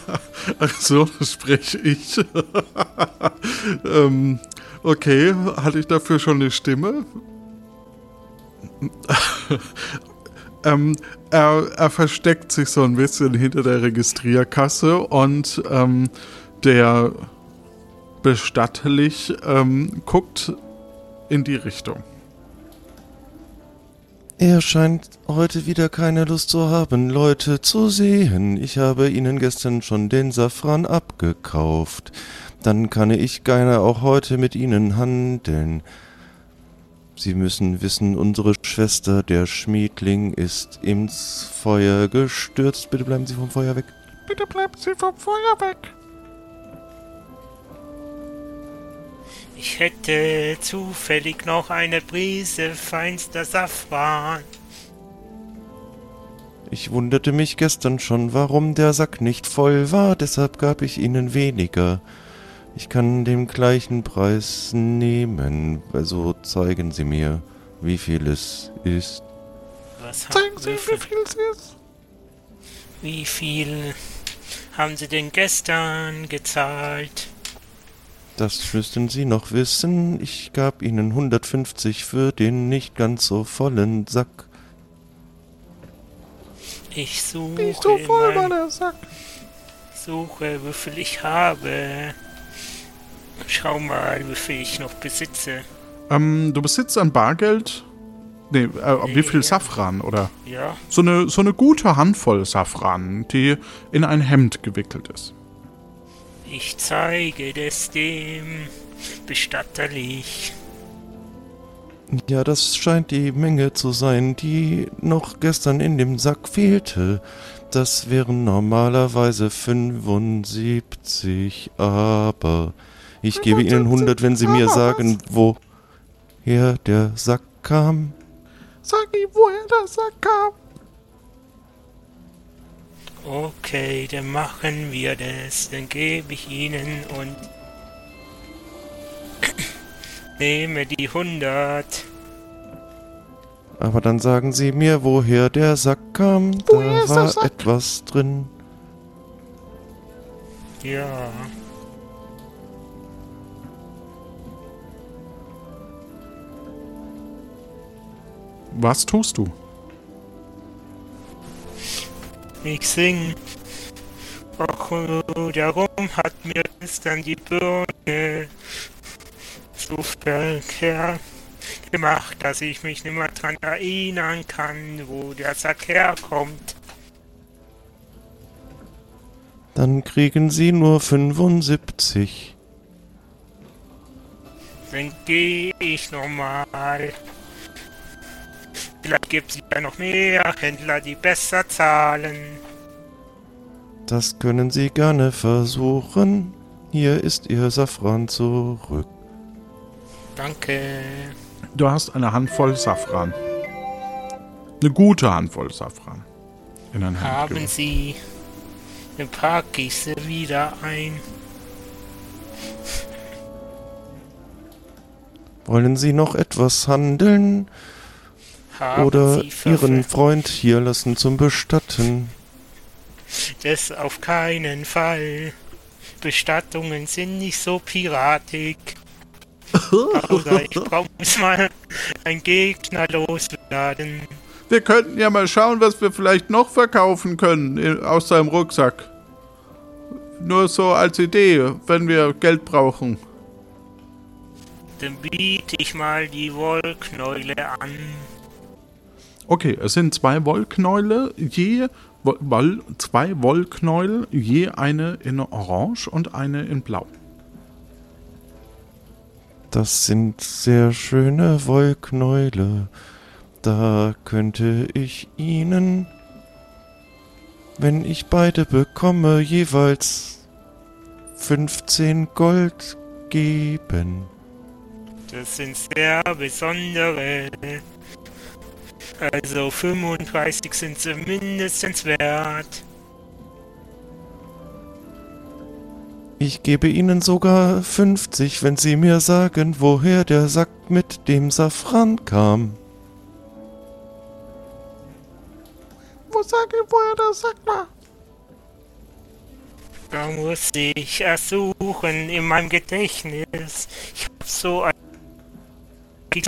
So, sprich ich. ähm, okay, hatte ich dafür schon eine Stimme? ähm, er, er versteckt sich so ein bisschen hinter der Registrierkasse und ähm, der bestattlich ähm, guckt in die Richtung. Er scheint heute wieder keine Lust zu haben, Leute zu sehen. Ich habe Ihnen gestern schon den Safran abgekauft. Dann kann ich gerne auch heute mit Ihnen handeln. Sie müssen wissen, unsere Schwester, der Schmiedling, ist ins Feuer gestürzt. Bitte bleiben Sie vom Feuer weg. Bitte bleiben Sie vom Feuer weg. Ich hätte zufällig noch eine Prise feinster Safran. Ich wunderte mich gestern schon, warum der Sack nicht voll war, deshalb gab ich Ihnen weniger. Ich kann den gleichen Preis nehmen, also zeigen Sie mir, wie viel es ist. Was Zeigen haben Sie, wie viel es ist. wie viel haben Sie denn gestern gezahlt? Das müssten Sie noch wissen. Ich gab Ihnen 150 für den nicht ganz so vollen Sack. Ich suche, Nicht so voll in war mein, der Sack. suche, wie viel ich habe. Schau mal, wie viel ich noch besitze. Ähm, du besitzt ein Bargeld? Nee, äh, wie viel Nee. Safran, oder? Ja, So eine, so eine gute Handvoll Safran, die in ein Hemd gewickelt ist. Ich zeige das dem Bestatterlich. Ja, das scheint die Menge zu sein, die noch gestern in dem Sack fehlte. Das wären normalerweise 75, aber ich gebe Ihnen 100, wenn Sie mir sagen, woher der Sack kam. Sag ihm, woher der Sack kam. Okay, dann machen wir das. Dann gebe ich Ihnen und nehme die 100. Aber dann sagen Sie mir, woher der Sack kam. Woher da ist der war Sack? etwas drin. Ja. Was tust du? Ich sing. Och, darum hat mir gestern die Birne so verkehrt gemacht, dass ich mich nicht mehr dran erinnern kann, wo der Sack herkommt. Dann kriegen Sie nur 75. Dann gehe ich nochmal. Vielleicht gibt es ja noch mehr Händler, die besser zahlen. Das können Sie gerne versuchen. Hier ist Ihr Safran zurück. Danke. Du hast eine Handvoll Safran. Eine gute Handvoll Safran. In Haben geworfen. Sie eine Parkkiste wieder ein? Wollen Sie noch etwas handeln oder Ihren Freund hier lassen zum Bestatten? Das auf keinen Fall. Bestattungen sind nicht so piratig. Außer ich brauche mal einen Gegner loswerden. Wir könnten ja mal schauen, was wir vielleicht noch verkaufen können aus seinem Rucksack. Nur so als Idee, wenn wir Geld brauchen. Dann biete ich mal die Wollknäule an. Okay, es sind zwei Wollknäule, je Wo- Woll, zwei Wollknäuel, je eine in Orange und eine in Blau. Das sind sehr schöne Wollknäule. Da könnte ich Ihnen, wenn ich beide bekomme, jeweils 15 Gold geben. Das sind sehr besondere. Also 35 sind sie mindestens wert. Ich gebe Ihnen sogar 50, wenn Sie mir sagen, woher der Sack mit dem Safran kam. Wo sag ich, woher der Sack war? Da muss ich ersuchen in meinem Gedächtnis. Ich hab so ein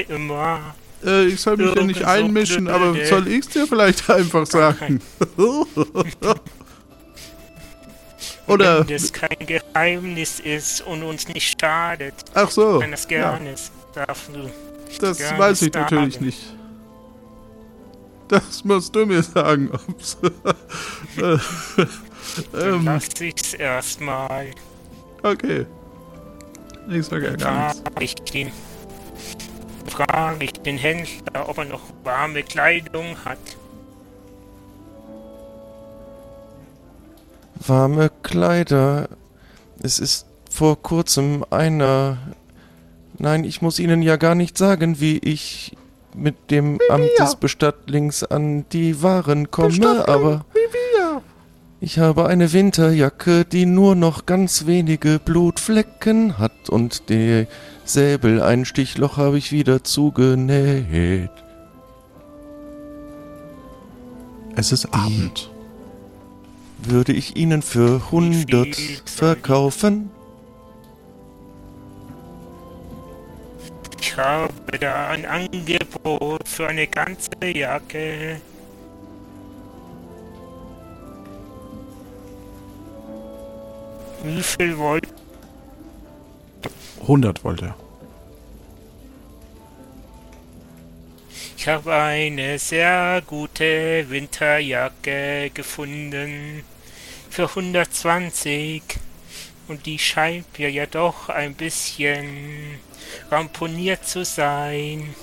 immer. Äh, ich soll mich ja nicht einmischen, aber soll ich's dir vielleicht einfach sagen? Oder, Wenn das kein Geheimnis ist und uns nicht schadet, ach so, wenn das Oh, ja, gerne ist, darfst du. das gerne weiß ich sagen. natürlich nicht. Das musst du mir sagen, ob's... äh, Dann ähm, lass ich's erstmal. okay. Ich sag ja gar nichts. Ich den, frage ich den Händler, ob er noch warme Kleidung hat. Warme Kleider. Es ist vor kurzem einer. Nein, ich muss Ihnen ja gar nicht sagen, wie ich mit dem Amt des Bestattlings an die Waren komme, aber ich habe eine Winterjacke, die nur noch ganz wenige Blutflecken hat und der Säbel, ein Stichloch habe ich wieder zugenäht. Es ist Abend. Würde ich Ihnen für 100 viel verkaufen? Ich habe da ein Angebot für eine ganze Jacke. Wie viel wollt 100 wollte er. Ich habe eine sehr gute Winterjacke gefunden für 120 und die scheint mir ja doch ein bisschen ramponiert zu sein.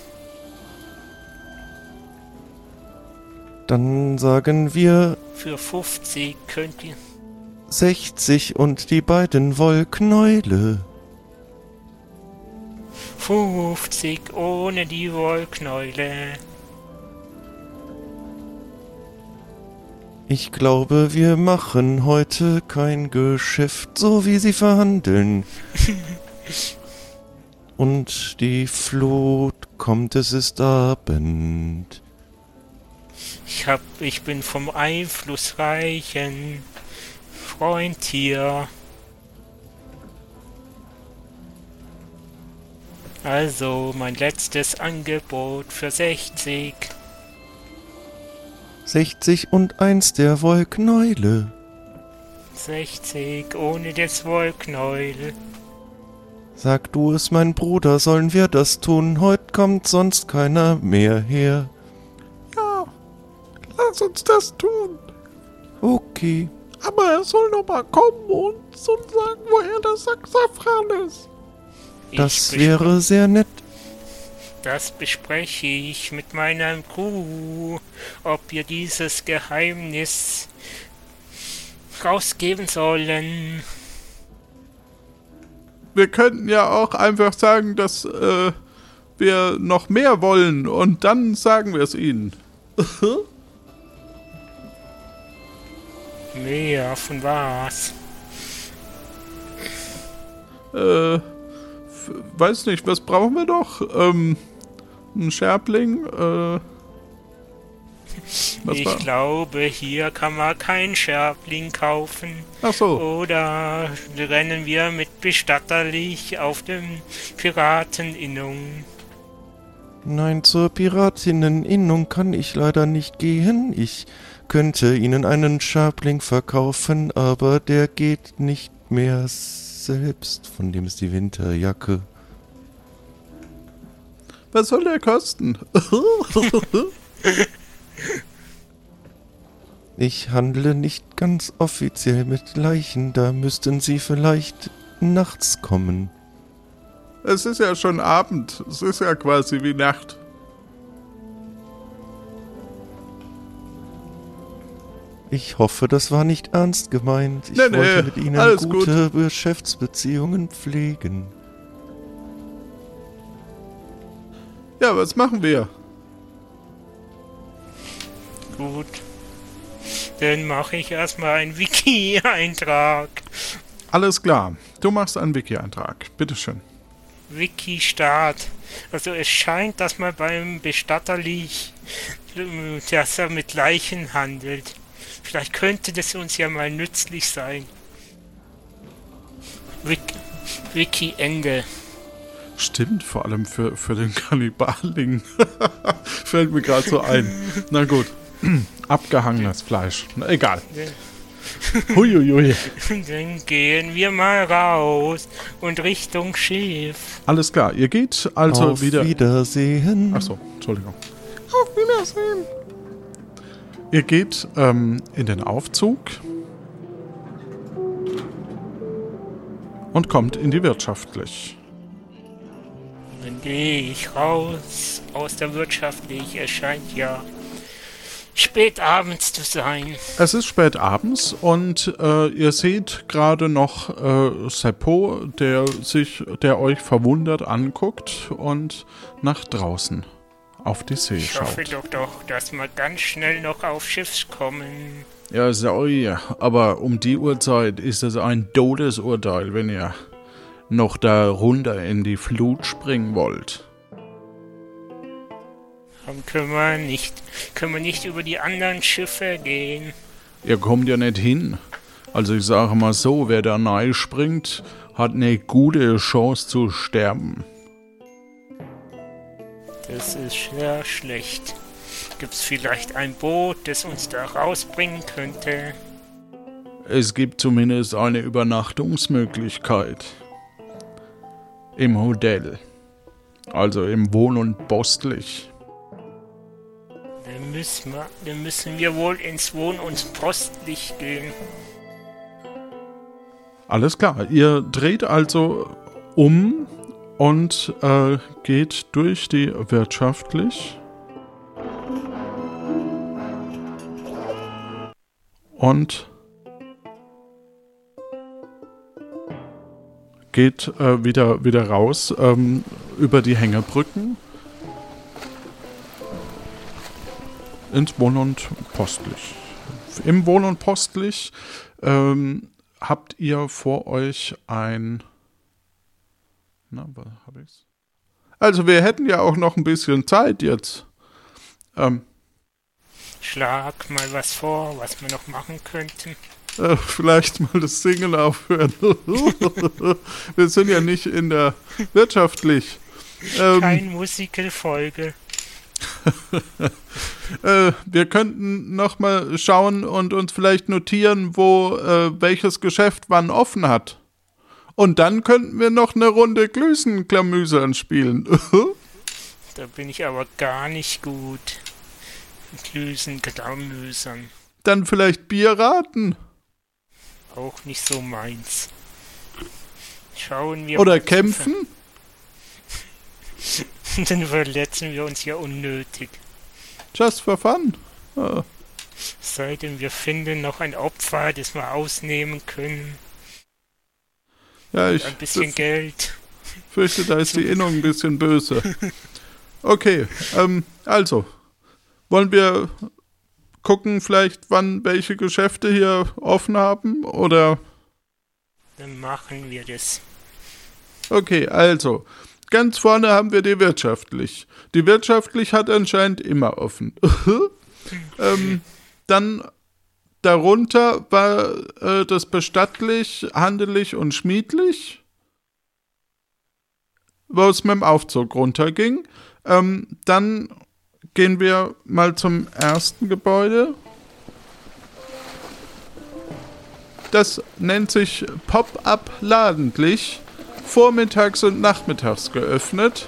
Dann sagen wir Für 50 könnt ihr 60 und die beiden Wollknäule. 50 ohne die Wollknäule. Ich glaube, wir machen heute kein Geschäft, so wie Sie verhandeln. und die Flut kommt, es ist Abend. Ich hab, ich bin vom einflussreichen Freund hier. Also, mein letztes Angebot für 60. 60 und eins der Wollknäule. 60 ohne das Wollknäuel. Sag du es, mein Bruder, sollen wir das tun? Heut kommt sonst keiner mehr her. Ja, lass uns das tun. Okay. Aber er soll noch mal kommen und uns sagen, woher der Sack Safran ist. Das wäre sehr nett. Das bespreche ich mit meiner Crew, ob wir dieses Geheimnis rausgeben sollen. Wir könnten ja auch einfach sagen, dass äh, wir noch mehr wollen und dann sagen wir es ihnen. Mehr von was? Äh, weiß nicht, was brauchen wir noch? Ähm, ein Scherbling? Äh, was ich war? glaube, hier kann man kein Scherbling kaufen. Ach so. Oder rennen wir mit Bestatterlich auf dem Pirateninnung. Nein, zur Piratinneninnung kann ich leider nicht gehen. Ich könnte Ihnen einen Schabling verkaufen, aber der geht nicht mehr selbst. Von dem ist die Winterjacke. Was soll der kosten? Ich handle nicht ganz offiziell mit Leichen, da müssten Sie vielleicht nachts kommen. es ist ja schon Abend. Es ist ja quasi wie Nacht. Ich hoffe, das war nicht ernst gemeint. Ich Nee, nee, wollte mit Ihnen alles gute Geschäftsbeziehungen pflegen. Ja, was machen wir? Gut. Dann mache ich erstmal einen Wiki-Eintrag. Alles klar. Du machst einen Wiki-Eintrag. Bitteschön. Wiki-Start. Also es scheint, dass man beim Bestatterlich, äh, dass er mit Leichen handelt. Vielleicht könnte das uns ja mal nützlich sein. Wiki, Wiki Ende. Stimmt, vor allem für, für den Kannibaling. Fällt mir gerade so ein. Na gut. Abgehangenes Fleisch. Na, egal. Huiuiui. Dann gehen wir mal raus und Richtung Schiff. Alles klar. Ihr geht also Auf wieder. Wiedersehen. Achso, Entschuldigung. Auf Wiedersehen. Ihr geht ähm, in den Aufzug und kommt in die wirtschaftlich. Dann gehe ich raus aus der wirtschaftlich. Es scheint ja spät abends zu sein. Es ist spät abends und äh, ihr seht gerade noch äh, Seppo, der sich, der euch verwundert anguckt und nach draußen auf die See Ich hoffe schaut. doch doch, dass wir ganz schnell noch auf Schiffs kommen. Ja, sorry, aber um die Uhrzeit ist es ein Todesurteil, wenn ihr noch da runter in die Flut springen wollt. Dann können wir nicht, können wir nicht über die anderen Schiffe gehen. Ihr kommt ja nicht hin. Also ich sage mal so, wer da rein springt, hat eine gute Chance zu sterben. Das ist sehr schlecht. Gibt's vielleicht ein Boot, das uns da rausbringen könnte? Es gibt zumindest eine Übernachtungsmöglichkeit. Im Hotel. Also im Wohn- und Postlich. Dann müssen wir, dann müssen wir wohl ins Wohn- und Postlicht gehen. Alles klar. Ihr dreht also um und äh, geht durch die wirtschaftlich. Und geht äh, wieder, wieder raus ähm, über die Hängebrücken ins Wohn- und Postlich. Im Wohn- und Postlich ähm, habt ihr vor euch ein Na, hab ich's? Also wir hätten ja auch noch ein bisschen Zeit jetzt. Ähm, Schlag mal was vor, was wir noch machen könnten. äh, vielleicht mal das Singen aufhören. wir sind ja nicht in der wirtschaftlich. Ähm, Kein Musical-Folge. äh, wir könnten noch mal schauen und uns vielleicht notieren, wo äh, welches Geschäft wann offen hat. Und dann könnten wir noch eine Runde Glüsenklamüsern spielen. Da bin ich aber gar nicht gut. Glüsen, Graumösern. dann vielleicht Bier raten. Auch nicht so meins. Schauen wir Oder kämpfen. Dann verletzen wir uns ja unnötig. Just for fun. Sei denn, wir finden noch ein Opfer, das wir ausnehmen können. Ja, ich Ein bisschen Geld. fürchte, da ist die Innung ein bisschen böse. Okay, ähm, also, wollen wir gucken vielleicht, wann welche Geschäfte hier offen haben? Oder, Dann machen wir das. okay, also, ganz vorne haben wir die wirtschaftlich. Die wirtschaftlich hat anscheinend immer offen. ähm, dann darunter war äh, das bestattlich, handelig und schmiedlich, wo es mit dem Aufzug runterging. Ähm, dann gehen wir mal zum ersten Gebäude. Das nennt sich Pop-up Ladentlich, vormittags und nachmittags geöffnet.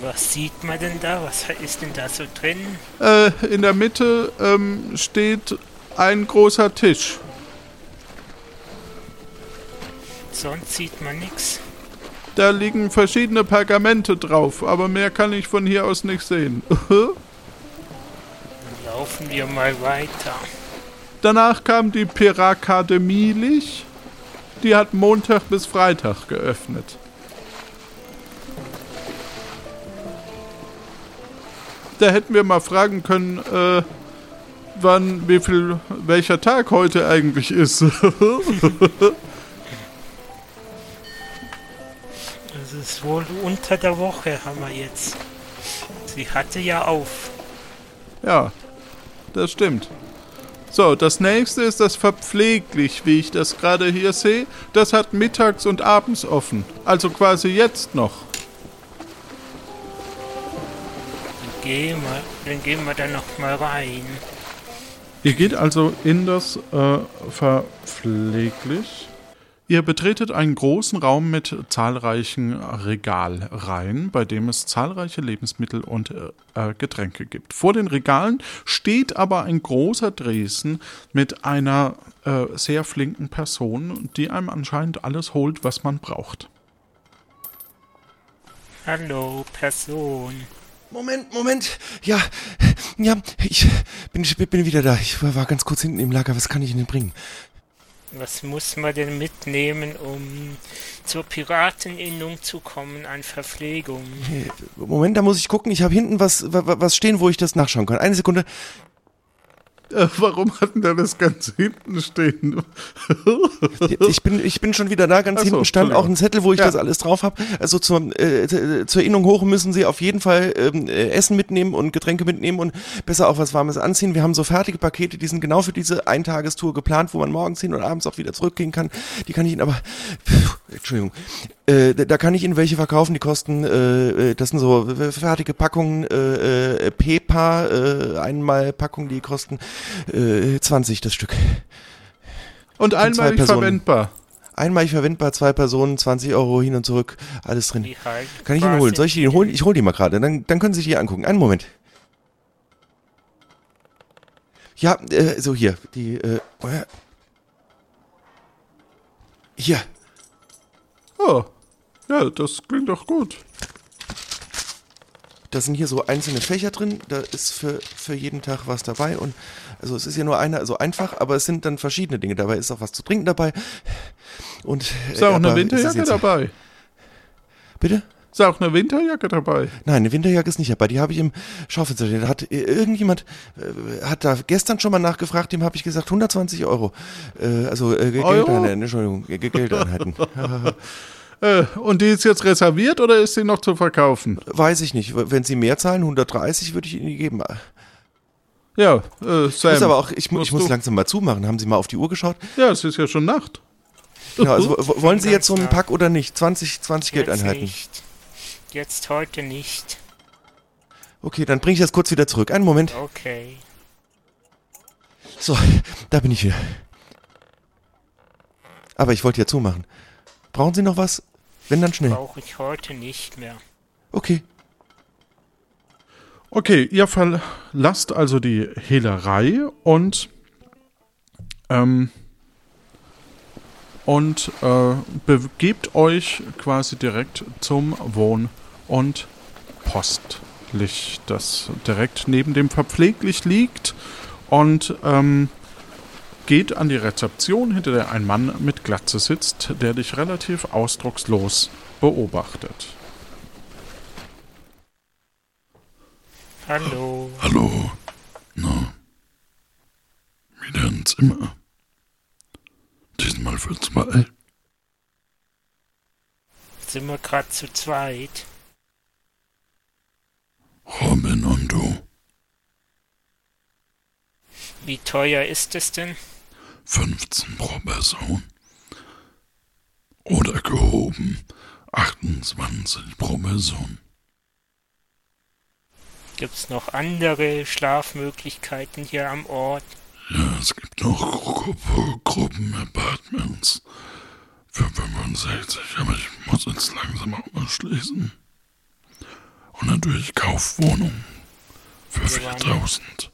Was sieht man denn da? Was ist denn da so drin? Äh, in der Mitte ähm, steht ein großer Tisch. Sonst sieht man nichts. Da liegen verschiedene Pergamente drauf, aber mehr kann ich von hier aus nicht sehen. Dann laufen wir mal weiter. Danach kam die Pirakademielich. Die hat Montag bis Freitag geöffnet. Da hätten wir mal fragen können, äh, wann, wie viel, welcher Tag heute eigentlich ist. Das ist wohl unter der Woche, haben wir jetzt. Sie hatte ja auf. Ja, das stimmt. So, das nächste ist das verpfleglich, wie ich das gerade hier sehe. Das hat mittags und abends offen. Also quasi jetzt noch. Gehen wir, dann gehen wir da noch mal rein. Ihr geht also in das äh, verpfleglich. Ihr betretet einen großen Raum mit zahlreichen Regalreihen, bei dem es zahlreiche Lebensmittel und äh, äh, Getränke gibt. Vor den Regalen steht aber ein großer Dresen mit einer äh, sehr flinken Person, die einem anscheinend alles holt, was man braucht. Hallo, Person. Moment, Moment. Ja, ja, ich bin, ich bin wieder da. Ich war ganz kurz hinten im Lager. Was kann ich Ihnen bringen? Was muss man denn mitnehmen, um zur Pirateninnung zu kommen an Verpflegung? Moment, da muss ich gucken. Ich habe hinten was, wa- wa- was stehen, wo ich das nachschauen kann. Eine Sekunde. Äh, warum hat denn der das ganz hinten stehen? Ich bin, ich bin schon wieder da. Ganz so, hinten stand auch ein Zettel, wo ich Ja. das alles drauf habe. Also zur, äh, zur Erinnerung hoch müssen Sie auf jeden Fall äh, Essen mitnehmen und Getränke mitnehmen und besser auch was Warmes anziehen. Wir haben so fertige Pakete, die sind genau für diese Eintagestour geplant, wo man morgens hin und abends auch wieder zurückgehen kann. Die kann ich Ihnen aber, Entschuldigung, äh, da kann ich Ihnen welche verkaufen, die kosten, äh, äh, das sind so äh, fertige Packungen, äh, äh, Pepa, äh, einmal Packungen, die kosten äh, 20 das Stück. Und einmalig verwendbar. Einmalig verwendbar, zwei Personen, 20 Euro hin und zurück, alles drin. Kann ich ihn holen? Soll ich ihn holen? Ich hole die mal gerade, dann, dann können Sie sich die angucken. Einen Moment. Ja, äh, so hier, die, äh, hier, Oh, ja, das klingt doch gut. da sind hier so einzelne Fächer drin, da ist für, für jeden Tag was dabei und, also es ist ja nur eine, also einfach, aber es sind dann verschiedene Dinge dabei, ist auch was zu trinken dabei und... Ist auch eine aber Winterjacke dabei? Bitte? Ist auch eine Winterjacke dabei? Nein, eine Winterjacke ist nicht dabei. Die habe ich im Schaufenster stehen. Da hat äh, irgendjemand äh, hat da gestern schon mal nachgefragt. Dem habe ich gesagt 120 Euro. Äh, also äh? Geldeinheiten. Entschuldigung, Ge- Ge- Geldeinheiten. Äh, und die ist jetzt reserviert oder ist sie noch zu verkaufen? Weiß ich nicht. Wenn Sie mehr zahlen, 130 würde ich Ihnen die geben. Ja, äh, Ich Sam. muss aber auch, ich, mu- ich muss du- langsam mal zumachen. Haben Sie mal auf die Uhr geschaut? Ja, es ist ja schon Nacht. Ja, also, wollen Sie jetzt so einen. Pack oder nicht? 20, 20 Jetzt Geldeinheiten. nicht. Jetzt heute nicht. Okay, dann bringe ich das kurz wieder zurück. Einen Moment. Okay. So, da bin ich wieder. Aber ich wollte ja zumachen. Brauchen Sie noch was? Wenn dann schnell. Brauche ich heute nicht mehr. Okay. Okay, ihr verlasst also die Hehlerei und ähm, und äh, begebt euch quasi direkt zum Wohn- und Postlicht, das direkt neben dem Verpfleglicht liegt und ähm, geht an die Rezeption, hinter der ein Mann mit Glatze sitzt, der dich relativ ausdruckslos beobachtet. Hallo. Hallo. Na. Wieder ein Zimmer. Diesmal für zwei. Sind wir gerade zu zweit? Robin und du. Wie teuer ist es denn? 15 pro Person. Oder gehoben 28 pro Person. Gibt's noch andere Schlafmöglichkeiten hier am Ort? Ja, es gibt noch Gru Gru Gruppenapartments für 65, aber ich muss jetzt langsam auch mal schließen. Und natürlich Kaufwohnungen für Wir waren- 4000.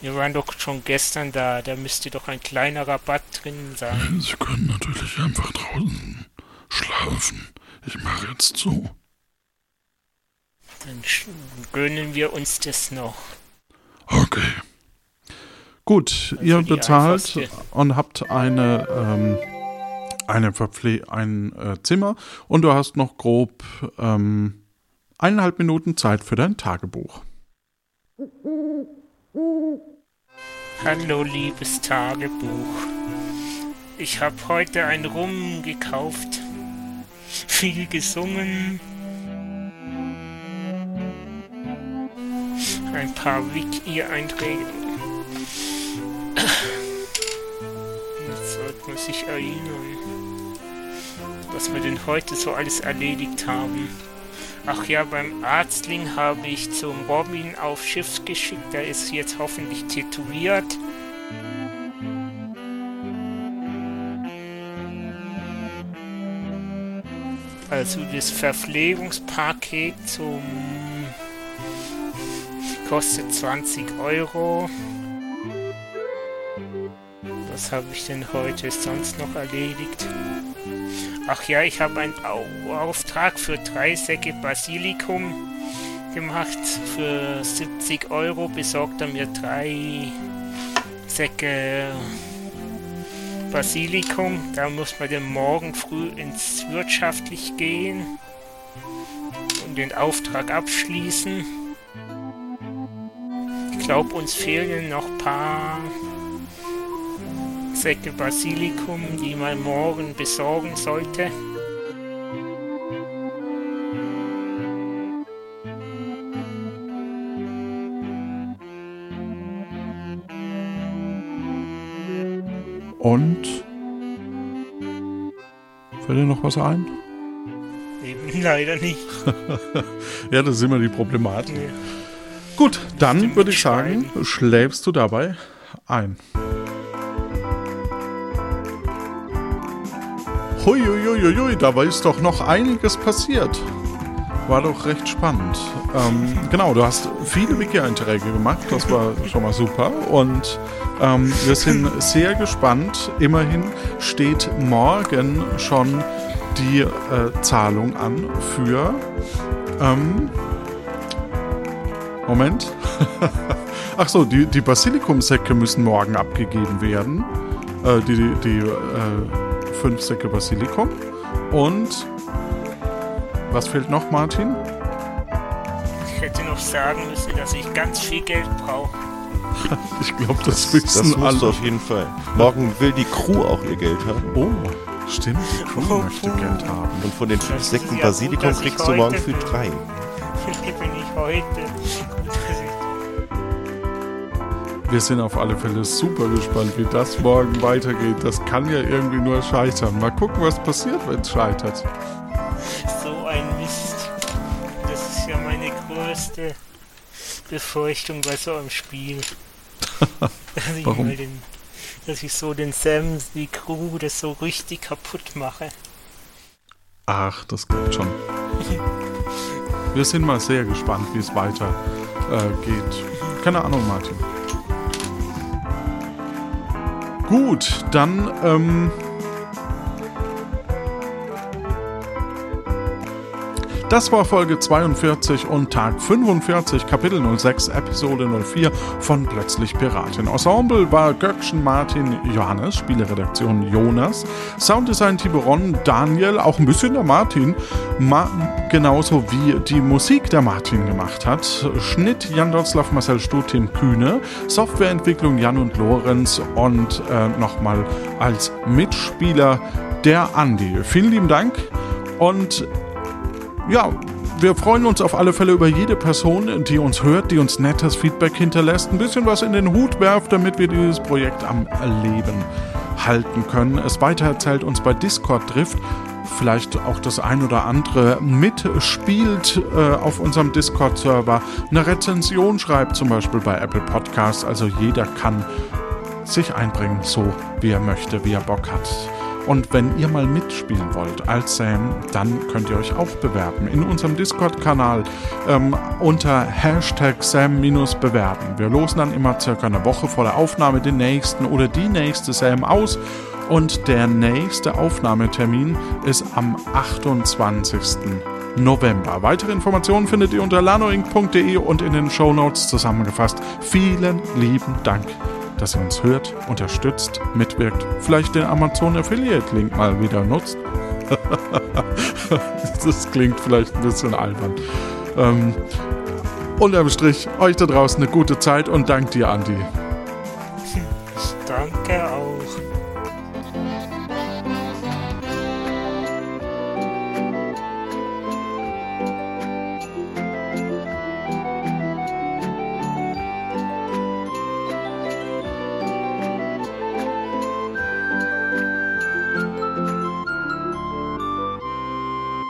Wir waren doch schon gestern da, da müsste doch ein kleiner Rabatt drin sein. Sie können natürlich einfach draußen schlafen. Ich mache jetzt zu. Dann gönnen wir uns das noch. Okay. Gut, Also ihr bezahlt und habt eine, ähm, eine Verpfle ein äh, Zimmer und du hast noch grob ähm, eineinhalb Minuten Zeit für dein Tagebuch. Hallo, liebes Tagebuch. Ich habe heute ein Rum gekauft. Viel gesungen. Ein paar Wiki-Einträge. Jetzt sollte man sich erinnern, was wir denn heute so alles erledigt haben. Ach ja, beim Arztling habe ich zum Robin auf Schiff geschickt. Der ist jetzt hoffentlich tätowiert. Also das Verpflegungspaket zum kostet 20 Euro. Was habe ich denn heute sonst noch erledigt? Ach ja, ich habe einen Au Auftrag für drei Säcke Basilikum gemacht. Für 70 Euro besorgt er mir drei Säcke Basilikum. Da muss man dann morgen früh ins Wirtschaftlich gehen und den Auftrag abschließen. Ich glaube, uns fehlen noch ein paar Säcke Basilikum, die man morgen besorgen sollte. Und fällt dir noch was ein? Eben leider nicht. Ja, das ist immer die Problematik. Nee. Gut, dann würde ich sagen, schläfst du dabei ein. Huiuiuiui, dabei ist doch noch einiges passiert. War doch recht spannend. Ähm, genau, du hast viele Wiki-Einträge gemacht, das war schon mal super. Und ähm, wir sind sehr gespannt. Immerhin steht morgen schon die äh, Zahlung an für. Ähm, Moment. Ach so, die, die Basilikumsäcke müssen morgen abgegeben werden. Äh, die die, die äh, fünf Säcke Basilikum. Und was fehlt noch, Martin? Ich hätte noch sagen müssen, dass ich ganz viel Geld brauche. Ich glaube, das Das wissen musst alle. auf jeden Fall. Morgen will die Crew auch ihr Geld haben. Oh, Stimmt, die Crew Oh, möchte puh. Geld haben. Und von den fünf Das Säcken ja Basilikum gut, kriegst du morgen für bin. drei. bin ich heute. Wir sind auf alle Fälle super gespannt, wie das morgen weitergeht. Das kann ja irgendwie nur scheitern. Mal gucken, was passiert, wenn es scheitert. So ein Mist. Das ist ja meine größte Befürchtung bei so einem Spiel. dass, ich Warum? den, dass ich so den Sam, die Crew, das so richtig kaputt mache. Ach, das geht schon. Wir sind mal sehr gespannt, wie es weiter äh. Keine Ahnung, Martin. Gut, dann ähm, Das war Folge 42 und Tag 45, Kapitel 06, Episode 04 von Plötzlich Piratin. Ensemble war Göckchen Martin Johannes, Spieleredaktion Jonas, Sounddesign Tiburon Daniel, auch ein bisschen der Martin, Ma genauso wie die Musik der Martin gemacht hat. Schnitt Jan Dotzlaff, Marcel Stuh, Tim Kühne, Softwareentwicklung Jan und Lorenz und äh, nochmal als Mitspieler der Andi. Vielen lieben Dank und ja, wir freuen uns auf alle Fälle über jede Person, die uns hört, die uns nettes Feedback hinterlässt, ein bisschen was in den Hut werft, damit wir dieses Projekt am Leben halten können. Es weitererzählt uns bei Discord trifft, vielleicht auch das ein oder andere mitspielt äh, auf unserem Discord-Server, eine Rezension schreibt, zum Beispiel bei Apple Podcasts. Also jeder kann sich einbringen, so wie er möchte, wie er Bock hat. Und wenn ihr mal mitspielen wollt als Sam, dann könnt ihr euch auch bewerben in unserem Discord-Kanal ähm, unter Hashtag Sam-bewerben. Wir losen dann immer circa eine Woche vor der Aufnahme den nächsten oder die nächste Sam aus. Und der nächste Aufnahmetermin ist am 28. November. Weitere Informationen findet ihr unter lanoinc.de und in den Shownotes zusammengefasst. Vielen lieben Dank dass ihr uns hört, unterstützt, mitwirkt, vielleicht den Amazon Affiliate Link mal wieder nutzt. das klingt vielleicht ein bisschen albern. Ähm, unterm Strich, euch da draußen eine gute Zeit und dank dir, Andi. Danke